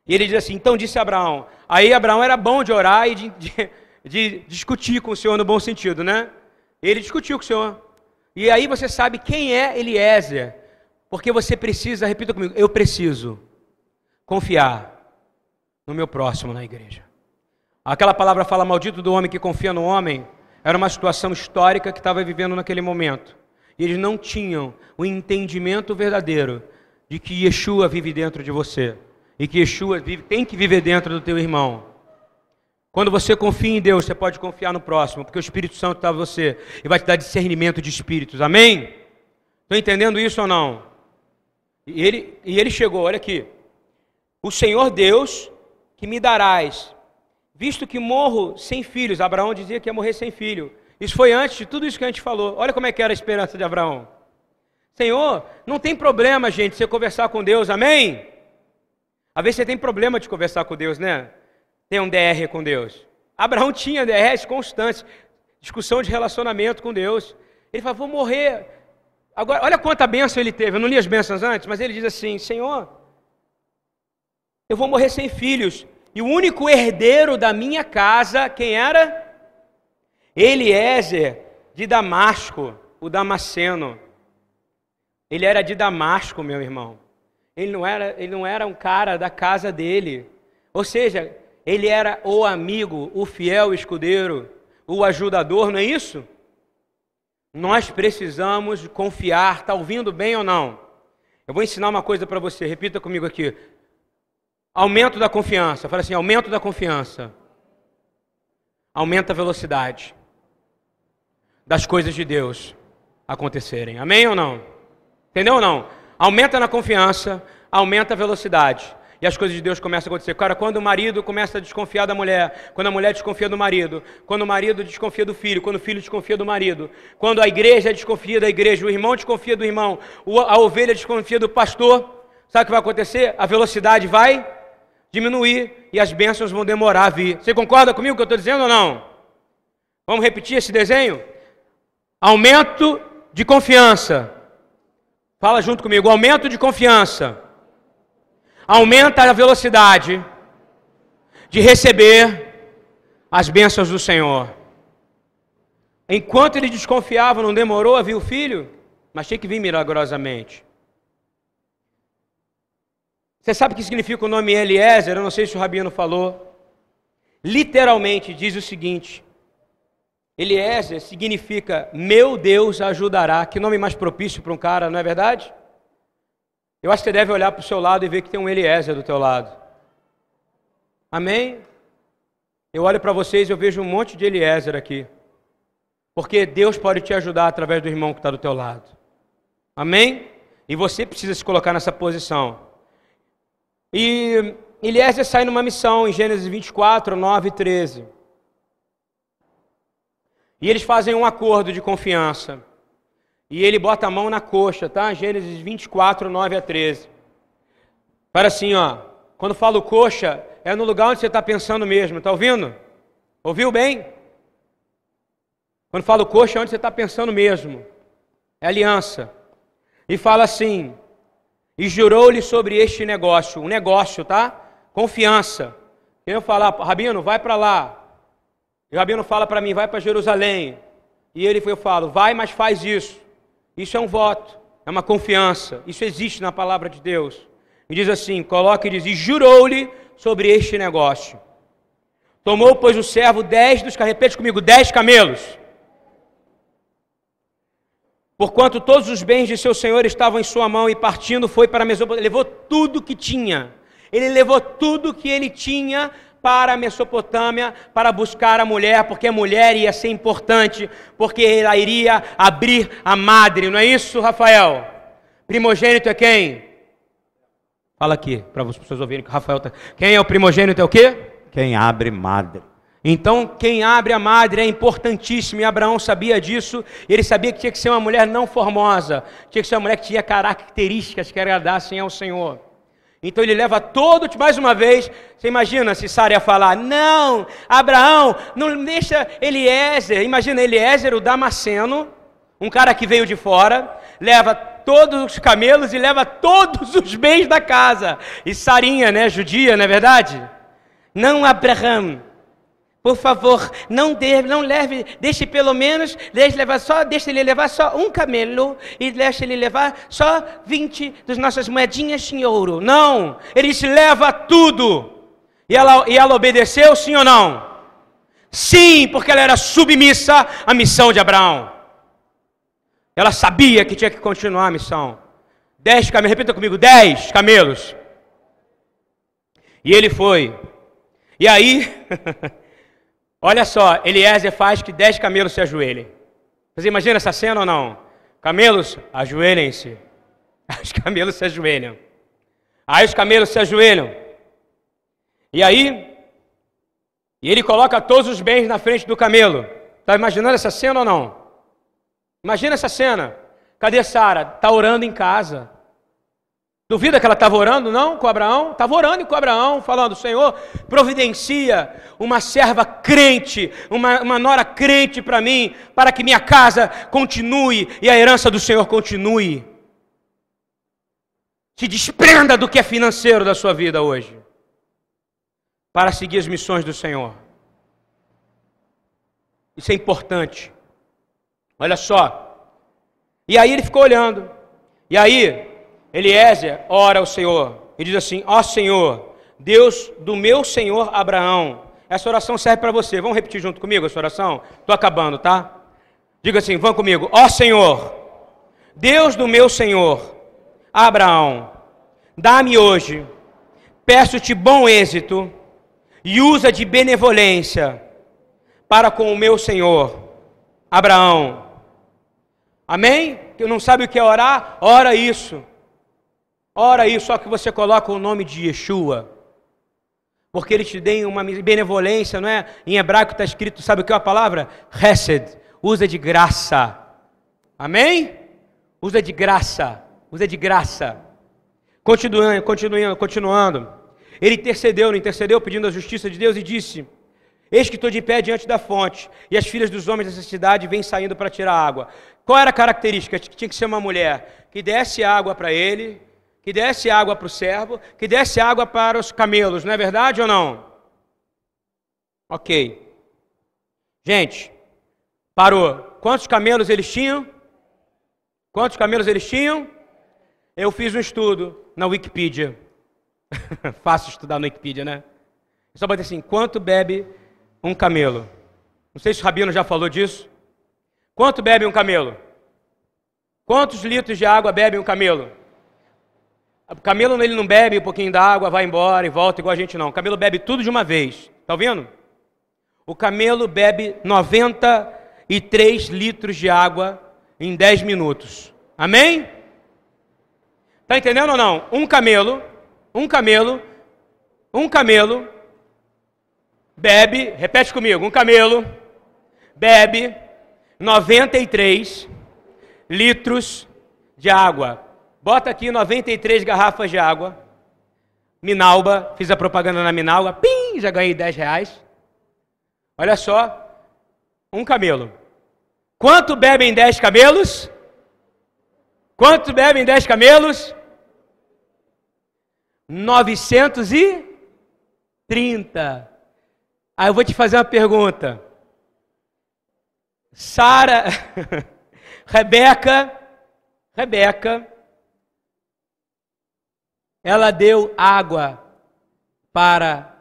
E ele diz assim: Então disse Abraão. Aí Abraão era bom de orar e de, de de discutir com o Senhor no bom sentido, né? Ele discutiu com o Senhor. E aí você sabe quem é Eliezer. Porque você precisa, repita comigo, eu preciso confiar no meu próximo na igreja. Aquela palavra fala maldito do homem que confia no homem. Era uma situação histórica que estava vivendo naquele momento. E eles não tinham o entendimento verdadeiro de que Yeshua vive dentro de você. E que Yeshua vive, tem que viver dentro do teu irmão. Quando você confia em Deus, você pode confiar no próximo, porque o Espírito Santo está em você e vai te dar discernimento de espíritos. Amém? Estão entendendo isso ou não? E ele, e ele chegou, olha aqui. O Senhor Deus que me darás, visto que morro sem filhos. Abraão dizia que ia morrer sem filho. Isso foi antes de tudo isso que a gente falou. Olha como é que era a esperança de Abraão. Senhor, não tem problema, gente, você conversar com Deus, amém? Às vezes você tem problema de conversar com Deus, né? tem um DR com Deus. Abraão tinha DRs constantes, discussão de relacionamento com Deus. Ele falou: Vou morrer. Agora, olha quanta bênção ele teve. Eu não li as bênçãos antes, mas ele diz assim: Senhor, eu vou morrer sem filhos. E o único herdeiro da minha casa, quem era? Eliezer de Damasco. o Damasceno. Ele era de Damasco, meu irmão. Ele não era, ele não era um cara da casa dele. Ou seja, ele era o amigo, o fiel escudeiro, o ajudador, não é isso? Nós precisamos confiar. Está ouvindo bem ou não? Eu vou ensinar uma coisa para você. Repita comigo aqui. Aumento da confiança. Fala assim: aumento da confiança. Aumenta a velocidade das coisas de Deus acontecerem. Amém ou não? Entendeu ou não? Aumenta na confiança, aumenta a velocidade. E as coisas de Deus começam a acontecer. Cara, quando o marido começa a desconfiar da mulher, quando a mulher desconfia do marido, quando o marido desconfia do filho, quando o filho desconfia do marido, quando a igreja desconfia da igreja, o irmão desconfia do irmão, a ovelha desconfia do pastor, sabe o que vai acontecer? A velocidade vai diminuir e as bênçãos vão demorar a vir. Você concorda comigo que eu estou dizendo ou não? Vamos repetir esse desenho? Aumento de confiança. Fala junto comigo. Aumento de confiança. Aumenta a velocidade de receber as bênçãos do Senhor. Enquanto ele desconfiava, não demorou a vir o filho, mas tinha que vir milagrosamente. Você sabe o que significa o nome Eliezer? Eu não sei se o Rabino falou. Literalmente diz o seguinte: Eliezer significa meu Deus ajudará. Que nome mais propício para um cara, não é verdade? Eu acho que você deve olhar para o seu lado e ver que tem um Eliezer do teu lado. Amém? Eu olho para vocês e eu vejo um monte de Eliezer aqui. Porque Deus pode te ajudar através do irmão que está do teu lado. Amém? E você precisa se colocar nessa posição. E Eliezer sai numa missão em Gênesis 24, 9 e 13. E eles fazem um acordo de confiança. E ele bota a mão na coxa, tá? Gênesis 24, 9 a 13. Para assim, ó. Quando falo coxa, é no lugar onde você está pensando mesmo, tá ouvindo? Ouviu bem? Quando falo coxa, é onde você está pensando mesmo. É aliança. E fala assim: e jurou-lhe sobre este negócio, um negócio, tá? Confiança. Eu falar, Rabino, vai para lá. E o Rabino fala para mim, vai para Jerusalém. E ele eu falo, vai, mas faz isso. Isso é um voto, é uma confiança. Isso existe na palavra de Deus. E diz assim: coloca e diz, e jurou-lhe sobre este negócio. Tomou, pois, o servo dez dos repete comigo, dez camelos Porquanto todos os bens de seu senhor estavam em sua mão e partindo foi para a Mesopotâmia. Levou tudo que tinha. Ele levou tudo que ele tinha para a Mesopotâmia para buscar a mulher, porque a mulher ia ser importante, porque ela iria abrir a madre. Não é isso, Rafael? Primogênito é quem? Fala aqui, para pessoas ouvirem que Rafael está. Quem é o primogênito é o quê? Quem abre madre. Então, quem abre a madre é importantíssimo, e Abraão sabia disso, ele sabia que tinha que ser uma mulher não formosa, tinha que ser uma mulher que tinha características que agradassem ao Senhor. Então ele leva todo, mais uma vez, você imagina se Sara ia falar, não, Abraão, não deixa Eliezer, imagina Eliezer, o Damasceno, um cara que veio de fora, leva todos os camelos e leva todos os bens da casa. E Sarinha, né, judia, não é verdade? Não, Abraão, por favor, não, não leve, deixe pelo menos, deixe, levar só, deixe ele levar só um camelo e deixe ele levar só 20 das nossas moedinhas em ouro. Não, ele se leva tudo. E ela, e ela obedeceu, sim ou não? Sim, porque ela era submissa à missão de Abraão. Ela sabia que tinha que continuar a missão. Dez camelos, repita comigo, dez camelos. E ele foi. E aí, [laughs] Olha só, Eliezer faz que dez camelos se ajoelhem. Você imagina essa cena ou não? Camelos, ajoelhem-se. [laughs] Os camelos se ajoelham. Aí os camelos se ajoelham. E aí, e ele coloca todos os bens na frente do camelo. Está imaginando essa cena ou não? Imagina essa cena. Cadê Sara? Está orando em casa. Duvida que ela estava orando, não, com Abraão? Estava orando com Abraão, falando: Senhor, providencia uma serva crente, uma, uma nora crente para mim, para que minha casa continue e a herança do Senhor continue. Se desprenda do que é financeiro da sua vida hoje, para seguir as missões do Senhor. Isso é importante. Olha só, E aí ele ficou olhando. E aí, Eliezer ora ao Senhor e diz assim: Ó Senhor, Deus do meu senhor Abraão. Essa oração serve para você. Vamos repetir junto comigo essa oração? Estou acabando, tá? Diga assim: vão comigo. Ó Senhor, Deus do meu senhor Abraão, dá-me hoje, peço-te bom êxito e usa de benevolência para com o meu senhor Abraão. Amém? Que não sabe o que é orar? Ora isso. Ora isso, só que você coloca o nome de Yeshua. Porque ele te tem uma benevolência, não é? Em hebraico está escrito, sabe o que é a palavra? Hesed. Usa de graça. Amém? Usa de graça. Usa de graça. Continuando, continuando, continuando. Ele intercedeu, não intercedeu, pedindo a justiça de Deus e disse: Eis que estou de pé diante da fonte, e as filhas dos homens dessa cidade vêm saindo para tirar água. Qual era a característica? Tinha que ser uma mulher que desse água para ele, que desse água para o servo, que desse água para os camelos, não é verdade ou não? Ok. Gente, parou. Quantos camelos eles tinham? Quantos camelos eles tinham? Eu fiz um estudo na Wikipedia. [laughs] Fácil estudar no Wikipedia, né? Só bater assim, quanto bebe um camelo? Não sei se o Rabino já falou disso. Quanto bebe um camelo? Quantos litros de água bebe um camelo? O camelo ele não bebe um pouquinho da água, vai embora e volta igual a gente não. O camelo bebe tudo de uma vez. Tá ouvindo? O camelo bebe 93 litros de água em 10 minutos. Amém? Tá entendendo ou não? Um camelo um camelo, um camelo bebe, repete comigo, um camelo bebe 93 litros de água. Bota aqui 93 garrafas de água. Minalba, fiz a propaganda na Minalba, pim, já ganhei 10 reais. Olha só, um camelo. Quanto bebem 10 camelos? Quanto bebem 10 camelos? 930. Aí eu vou te fazer uma pergunta. Sara, [laughs] Rebeca, Rebeca, ela deu água para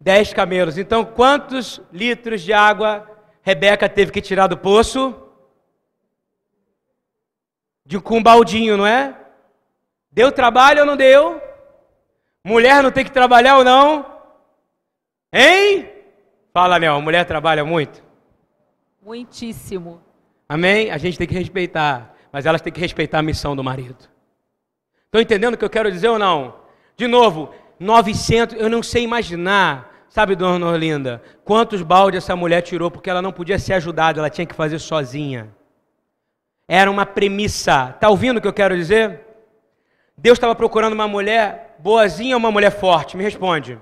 dez camelos. Então, quantos litros de água Rebeca teve que tirar do poço? De com um baldinho, não é? Deu trabalho ou não deu? Mulher não tem que trabalhar ou não? Hein? Fala, Nel, mulher trabalha muito? Muitíssimo. Amém? A gente tem que respeitar, mas elas têm que respeitar a missão do marido. Estão entendendo o que eu quero dizer ou não? De novo, 900, eu não sei imaginar, sabe, dona Orlinda, quantos baldes essa mulher tirou porque ela não podia ser ajudada, ela tinha que fazer sozinha. Era uma premissa. Está ouvindo o que eu quero dizer? Deus estava procurando uma mulher boazinha ou uma mulher forte? Me responde.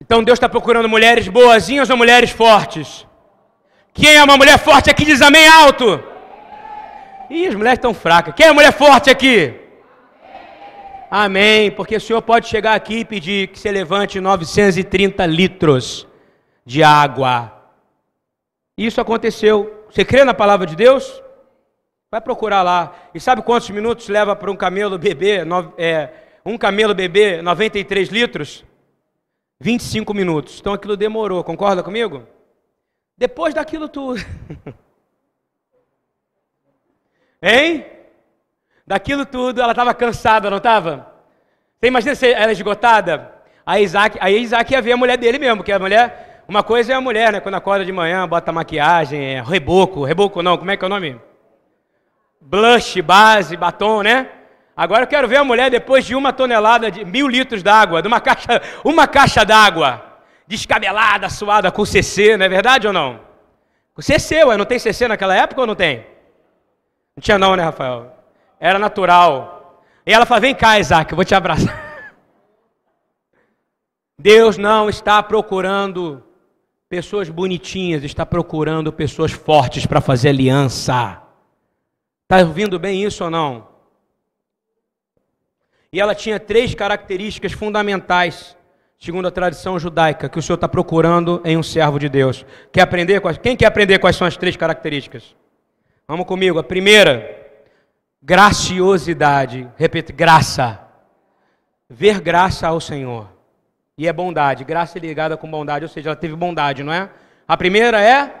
Então Deus está procurando mulheres boazinhas ou mulheres fortes? Quem é uma mulher forte aqui diz amém alto? Ih, as mulheres estão fracas. Quem é mulher forte aqui? Amém. Porque o Senhor pode chegar aqui e pedir que você levante 930 litros de água. Isso aconteceu. Você crê na palavra de Deus? Vai procurar lá. E sabe quantos minutos leva para um camelo beber? É, um camelo beber 93 litros? 25 minutos. Então aquilo demorou, concorda comigo? Depois daquilo tudo. [laughs] hein? Daquilo tudo, ela estava cansada, não estava? Você imagina se ela é esgotada? Aí Isaac, aí Isaac ia ver a mulher dele mesmo, que a mulher, uma coisa é a mulher, né? Quando acorda de manhã, bota maquiagem, é reboco, reboco não, como é que é o nome? blush, base, batom, né? Agora eu quero ver a mulher depois de uma tonelada de mil litros d'água, de uma caixa, uma caixa d'água, descabelada, suada com CC, não é verdade ou não? Com CC, ué, não tem CC naquela época ou não tem? Não tinha não, né, Rafael? Era natural. E ela fala, vem cá, Isaac, eu vou te abraçar. [laughs] Deus não está procurando pessoas bonitinhas, está procurando pessoas fortes para fazer aliança. Está ouvindo bem isso ou não? E ela tinha três características fundamentais, segundo a tradição judaica, que o Senhor está procurando em um servo de Deus. Quer aprender? Quem quer aprender quais são as três características? Vamos comigo. A primeira, graciosidade. Repito, graça. Ver graça ao Senhor. E é bondade. Graça é ligada com bondade, ou seja, ela teve bondade, não é? A primeira é.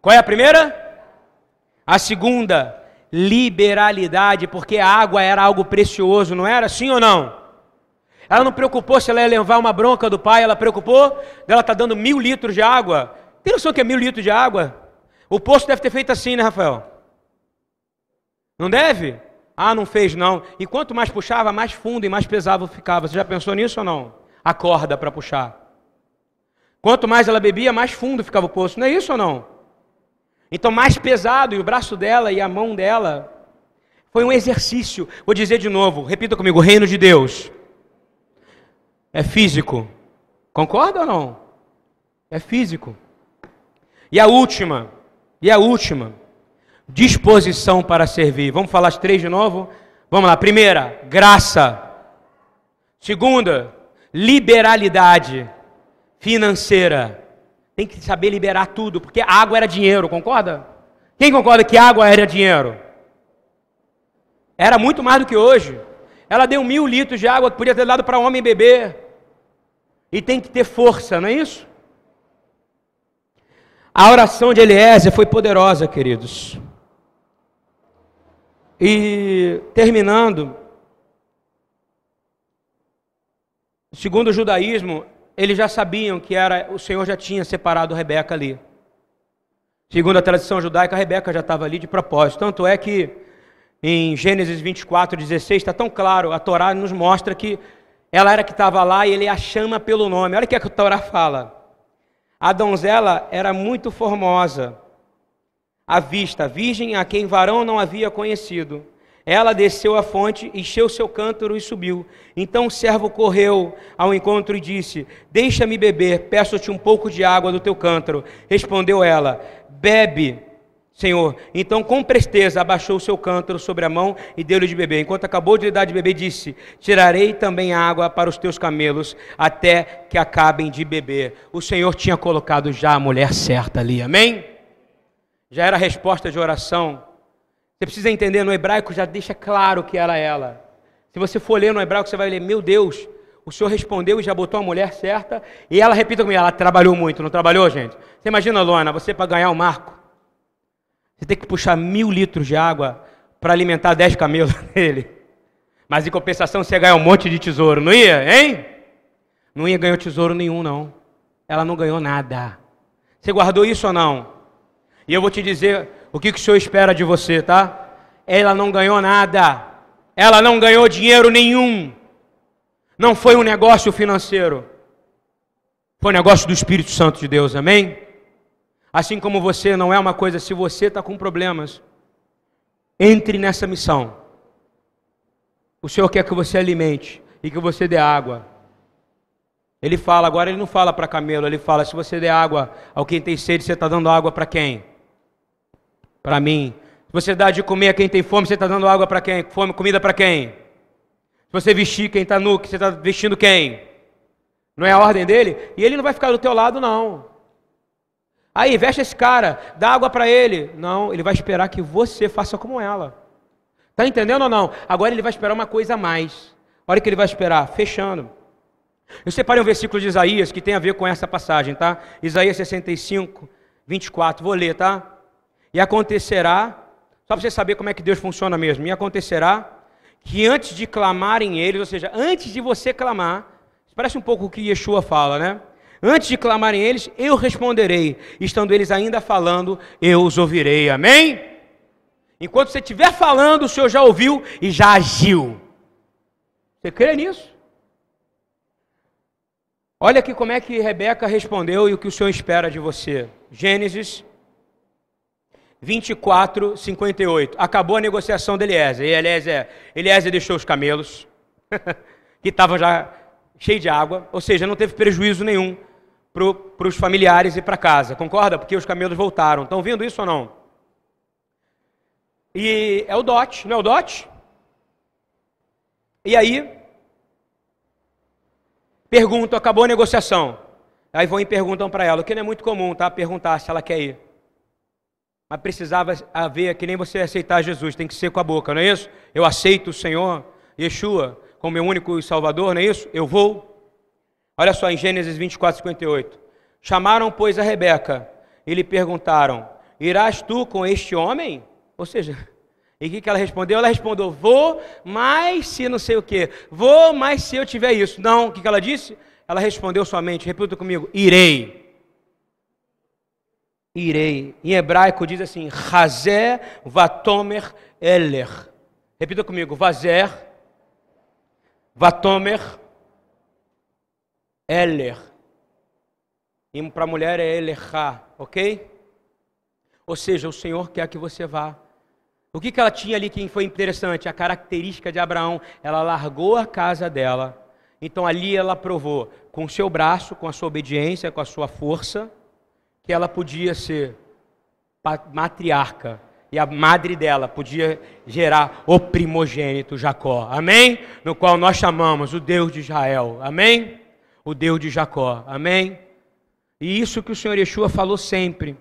Qual é a primeira? A segunda, liberalidade, porque a água era algo precioso, não era? Sim ou não? Ela não preocupou se ela ia levar uma bronca do pai, ela preocupou dela estar tá dando mil litros de água. Tem noção que é mil litros de água? O poço deve ter feito assim, né, Rafael? Não deve? Ah, não fez não. E quanto mais puxava, mais fundo e mais pesado ficava. Você já pensou nisso ou não? A corda para puxar. Quanto mais ela bebia, mais fundo ficava o poço. Não é isso ou não? Então, mais pesado, e o braço dela e a mão dela. Foi um exercício. Vou dizer de novo, repita comigo: o reino de Deus é físico. Concorda ou não? É físico. E a última, e a última, disposição para servir. Vamos falar as três de novo? Vamos lá. Primeira, graça. Segunda, liberalidade financeira. Tem que saber liberar tudo, porque água era dinheiro, concorda? Quem concorda que água era dinheiro? Era muito mais do que hoje. Ela deu mil litros de água que podia ter dado para homem beber. E tem que ter força, não é isso? A oração de Eliezer foi poderosa, queridos. E terminando, segundo o judaísmo, eles já sabiam que era o Senhor já tinha separado Rebeca ali. Segundo a tradição judaica, Rebeca já estava ali de propósito. Tanto é que em Gênesis 24, 16, está tão claro, a Torá nos mostra que ela era que estava lá e ele a chama pelo nome. Olha o que a Torá fala. A donzela era muito formosa, à vista, virgem a quem varão não havia conhecido. Ela desceu à fonte, encheu seu cântaro e subiu. Então o servo correu ao encontro e disse: Deixa-me beber, peço-te um pouco de água do teu cântaro. Respondeu ela: Bebe. Senhor. Então, com presteza, abaixou o seu cântaro sobre a mão e deu-lhe de beber. Enquanto acabou de lhe dar de beber, disse: Tirarei também água para os teus camelos, até que acabem de beber. O Senhor tinha colocado já a mulher certa ali, amém? Já era a resposta de oração. Você precisa entender, no hebraico já deixa claro que era ela. Se você for ler no hebraico, você vai ler: Meu Deus, o Senhor respondeu e já botou a mulher certa. E ela, repita comigo, ela trabalhou muito, não trabalhou, gente? Você imagina, Luana, você para ganhar o marco você tem que puxar mil litros de água para alimentar dez camelos [laughs] dele. Mas em compensação você ia ganhar um monte de tesouro, não ia, hein? Não ia ganhar tesouro nenhum, não. Ela não ganhou nada. Você guardou isso ou não? E eu vou te dizer o que, que o Senhor espera de você, tá? Ela não ganhou nada. Ela não ganhou dinheiro nenhum. Não foi um negócio financeiro. Foi um negócio do Espírito Santo de Deus, amém? Assim como você não é uma coisa, se você está com problemas, entre nessa missão. O Senhor quer que você alimente e que você dê água. Ele fala, agora ele não fala para camelo, ele fala: se você der água ao quem tem sede, você está dando água para quem? Para mim. Se você dá de comer a quem tem fome, você está dando água para quem? Fome, comida para quem? Se você vestir quem está nu, você está vestindo quem? Não é a ordem dele? E ele não vai ficar do teu lado, não. Aí, veste esse cara, dá água para ele. Não, ele vai esperar que você faça como ela. Tá entendendo ou não? Agora ele vai esperar uma coisa a mais. Olha o que ele vai esperar, fechando. Eu separei um versículo de Isaías que tem a ver com essa passagem, tá? Isaías 65, 24. Vou ler, tá? E acontecerá, só para você saber como é que Deus funciona mesmo. E acontecerá que antes de clamarem eles, ou seja, antes de você clamar, parece um pouco o que Yeshua fala, né? Antes de clamarem eles, eu responderei. Estando eles ainda falando, eu os ouvirei. Amém? Enquanto você estiver falando, o Senhor já ouviu e já agiu. Você crê nisso? Olha aqui como é que Rebeca respondeu e o que o Senhor espera de você. Gênesis 24, 58. Acabou a negociação de Eliezer. E Eliezer, Eliezer deixou os camelos, [laughs] que estavam já cheios de água, ou seja, não teve prejuízo nenhum para os familiares e para casa. Concorda? Porque os camelos voltaram. Estão vendo isso ou não? E é o dote, não é o dote? E aí, pergunto, acabou a negociação. Aí vão e perguntam para ela, o que não é muito comum, tá? Perguntar se ela quer ir. Mas precisava haver, que nem você aceitar Jesus, tem que ser com a boca, não é isso? Eu aceito o Senhor, Yeshua, como meu único Salvador, não é isso? Eu vou. Olha só, em Gênesis 24, 58. Chamaram, pois, a Rebeca e lhe perguntaram: Irás tu com este homem? Ou seja, [laughs] e o que, ela respondeu? Ela respondeu: Vou, mas se não sei o que. Vou, mas se eu tiver isso. Não, o que, ela disse? Ela respondeu somente, repita comigo: Irei. Irei. Em hebraico diz assim: Hazé vatomer eler. Repita comigo: Vazer vatomer eler. E para a mulher é elecha, ok? Ou seja, o Senhor quer que você vá. O que, que ela tinha ali que foi interessante? A característica de Abraão. Ela largou a casa dela. Então ali ela provou, com o seu braço, com a sua obediência, com a sua força, que ela podia ser matriarca. E a madre dela podia gerar o primogênito Jacó. Amém? No qual nós chamamos o Deus de Israel. Amém? O Deus de Jacó. Amém? E isso que o Senhor Yeshua falou sempre.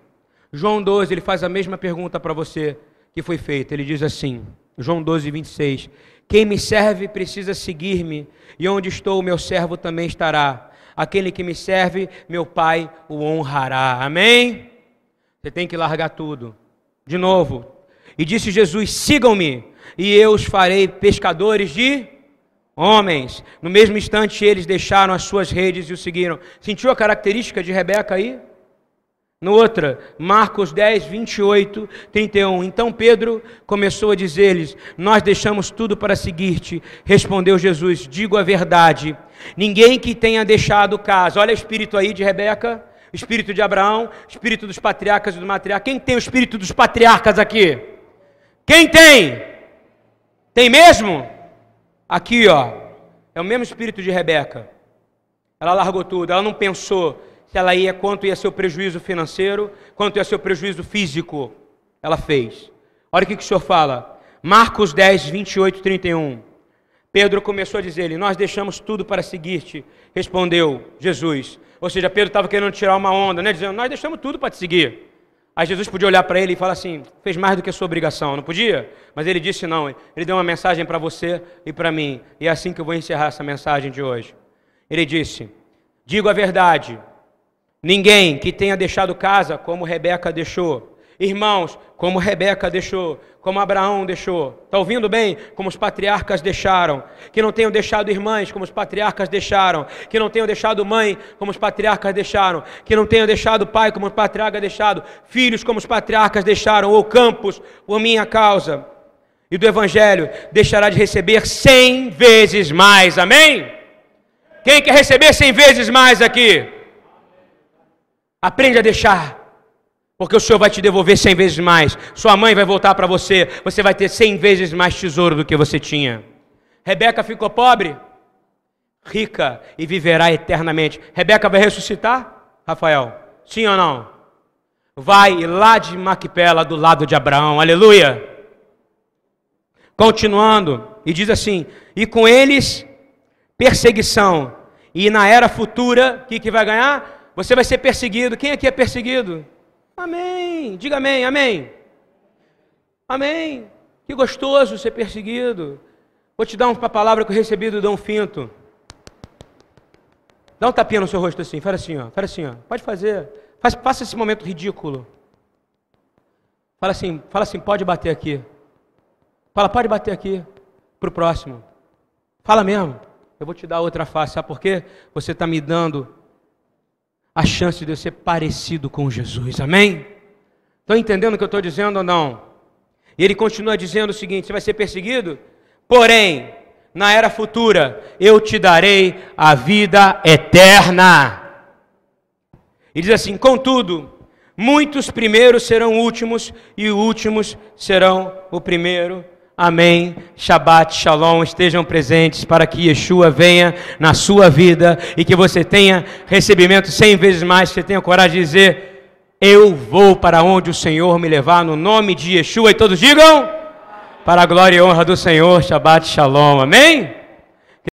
João 12, ele faz a mesma pergunta para você que foi feita. Ele diz assim, João 12, 26. Quem me serve precisa seguir-me, e onde estou, meu servo também estará. Aquele que me serve, meu Pai o honrará. Amém? Você tem que largar tudo. De novo. E disse Jesus: sigam-me, e eu os farei pescadores de homens. No mesmo instante, eles deixaram as suas redes e o seguiram. Sentiu a característica de Rebeca aí? No outra, Marcos 10, 28, 31. Então Pedro começou a dizer-lhes: Nós deixamos tudo para seguir-te. Respondeu Jesus: Digo a verdade. Ninguém que tenha deixado casa, olha o espírito aí de Rebeca, espírito de Abraão, espírito dos patriarcas e do matriarca. Quem tem o espírito dos patriarcas aqui? Quem tem? Tem mesmo? Aqui, ó. É o mesmo espírito de Rebeca. Ela largou tudo, ela não pensou se ela ia, quanto ia ser o prejuízo financeiro, quanto ia ser o prejuízo físico. Ela fez. Olha o que, que o Senhor fala. Marcos 10, 28, 31. Pedro começou a dizer-lhe: Nós deixamos tudo para seguir-te. Respondeu Jesus. Ou seja, Pedro estava querendo tirar uma onda, né? Dizendo: Nós deixamos tudo para te seguir. Aí Jesus podia olhar para ele e falar assim: Fez mais do que a sua obrigação, não podia? Mas ele disse: Não. Ele deu uma mensagem para você e para mim. E é assim que eu vou encerrar essa mensagem de hoje. Ele disse: Digo a verdade. Ninguém que tenha deixado casa como Rebeca deixou, irmãos, como Rebeca deixou, como Abraão deixou, está ouvindo bem? Como os patriarcas deixaram, que não tenham deixado irmãs como os patriarcas deixaram, que não tenham deixado mãe como os patriarcas deixaram, que não tenham deixado pai como os patriarcas deixaram, filhos como os patriarcas deixaram, ou campos por minha causa. E do Evangelho deixará de receber cem vezes mais, amém? Quem quer receber cem vezes mais aqui? Aprende a deixar. Porque o Senhor vai te devolver cem vezes mais. Sua mãe vai voltar para você. Você vai ter cem vezes mais tesouro do que você tinha. Rebeca ficou pobre, rica e viverá eternamente. Rebeca vai ressuscitar? Rafael, sim ou não? Vai lá de Maquipela, do lado de Abraão. Aleluia. Continuando, e diz assim: e com eles perseguição. E na era futura, o que, que vai ganhar? Você vai ser perseguido. Quem aqui é perseguido? Amém. Diga amém, amém. Amém. Que gostoso ser perseguido. Vou te dar uma palavra que eu recebi do Dom Finto. Dá um tapinha no seu rosto assim, faz assim, ó. Faz assim, ó. Pode fazer. Faz, faça esse momento ridículo. Fala assim, fala assim, pode bater aqui. Fala, pode bater aqui. Para o próximo. Fala mesmo. Eu vou te dar outra face. Sabe por quê? Você está me dando a chance de eu ser parecido com Jesus. Amém? Estão entendendo o que eu estou dizendo ou não? E ele continua dizendo o seguinte: você vai ser perseguido? Porém, na era futura, eu te darei a vida eterna. E diz assim: contudo, muitos primeiros serão últimos, e últimos serão o primeiro. Amém. Shabbat Shalom. Estejam presentes para que Yeshua venha na sua vida e que você tenha recebimento cem vezes mais. Que você tenha coragem de dizer: Eu vou para onde o Senhor me levar, no nome de Yeshua. E todos digam: Para a glória e honra do Senhor. Shabbat Shalom. Amém.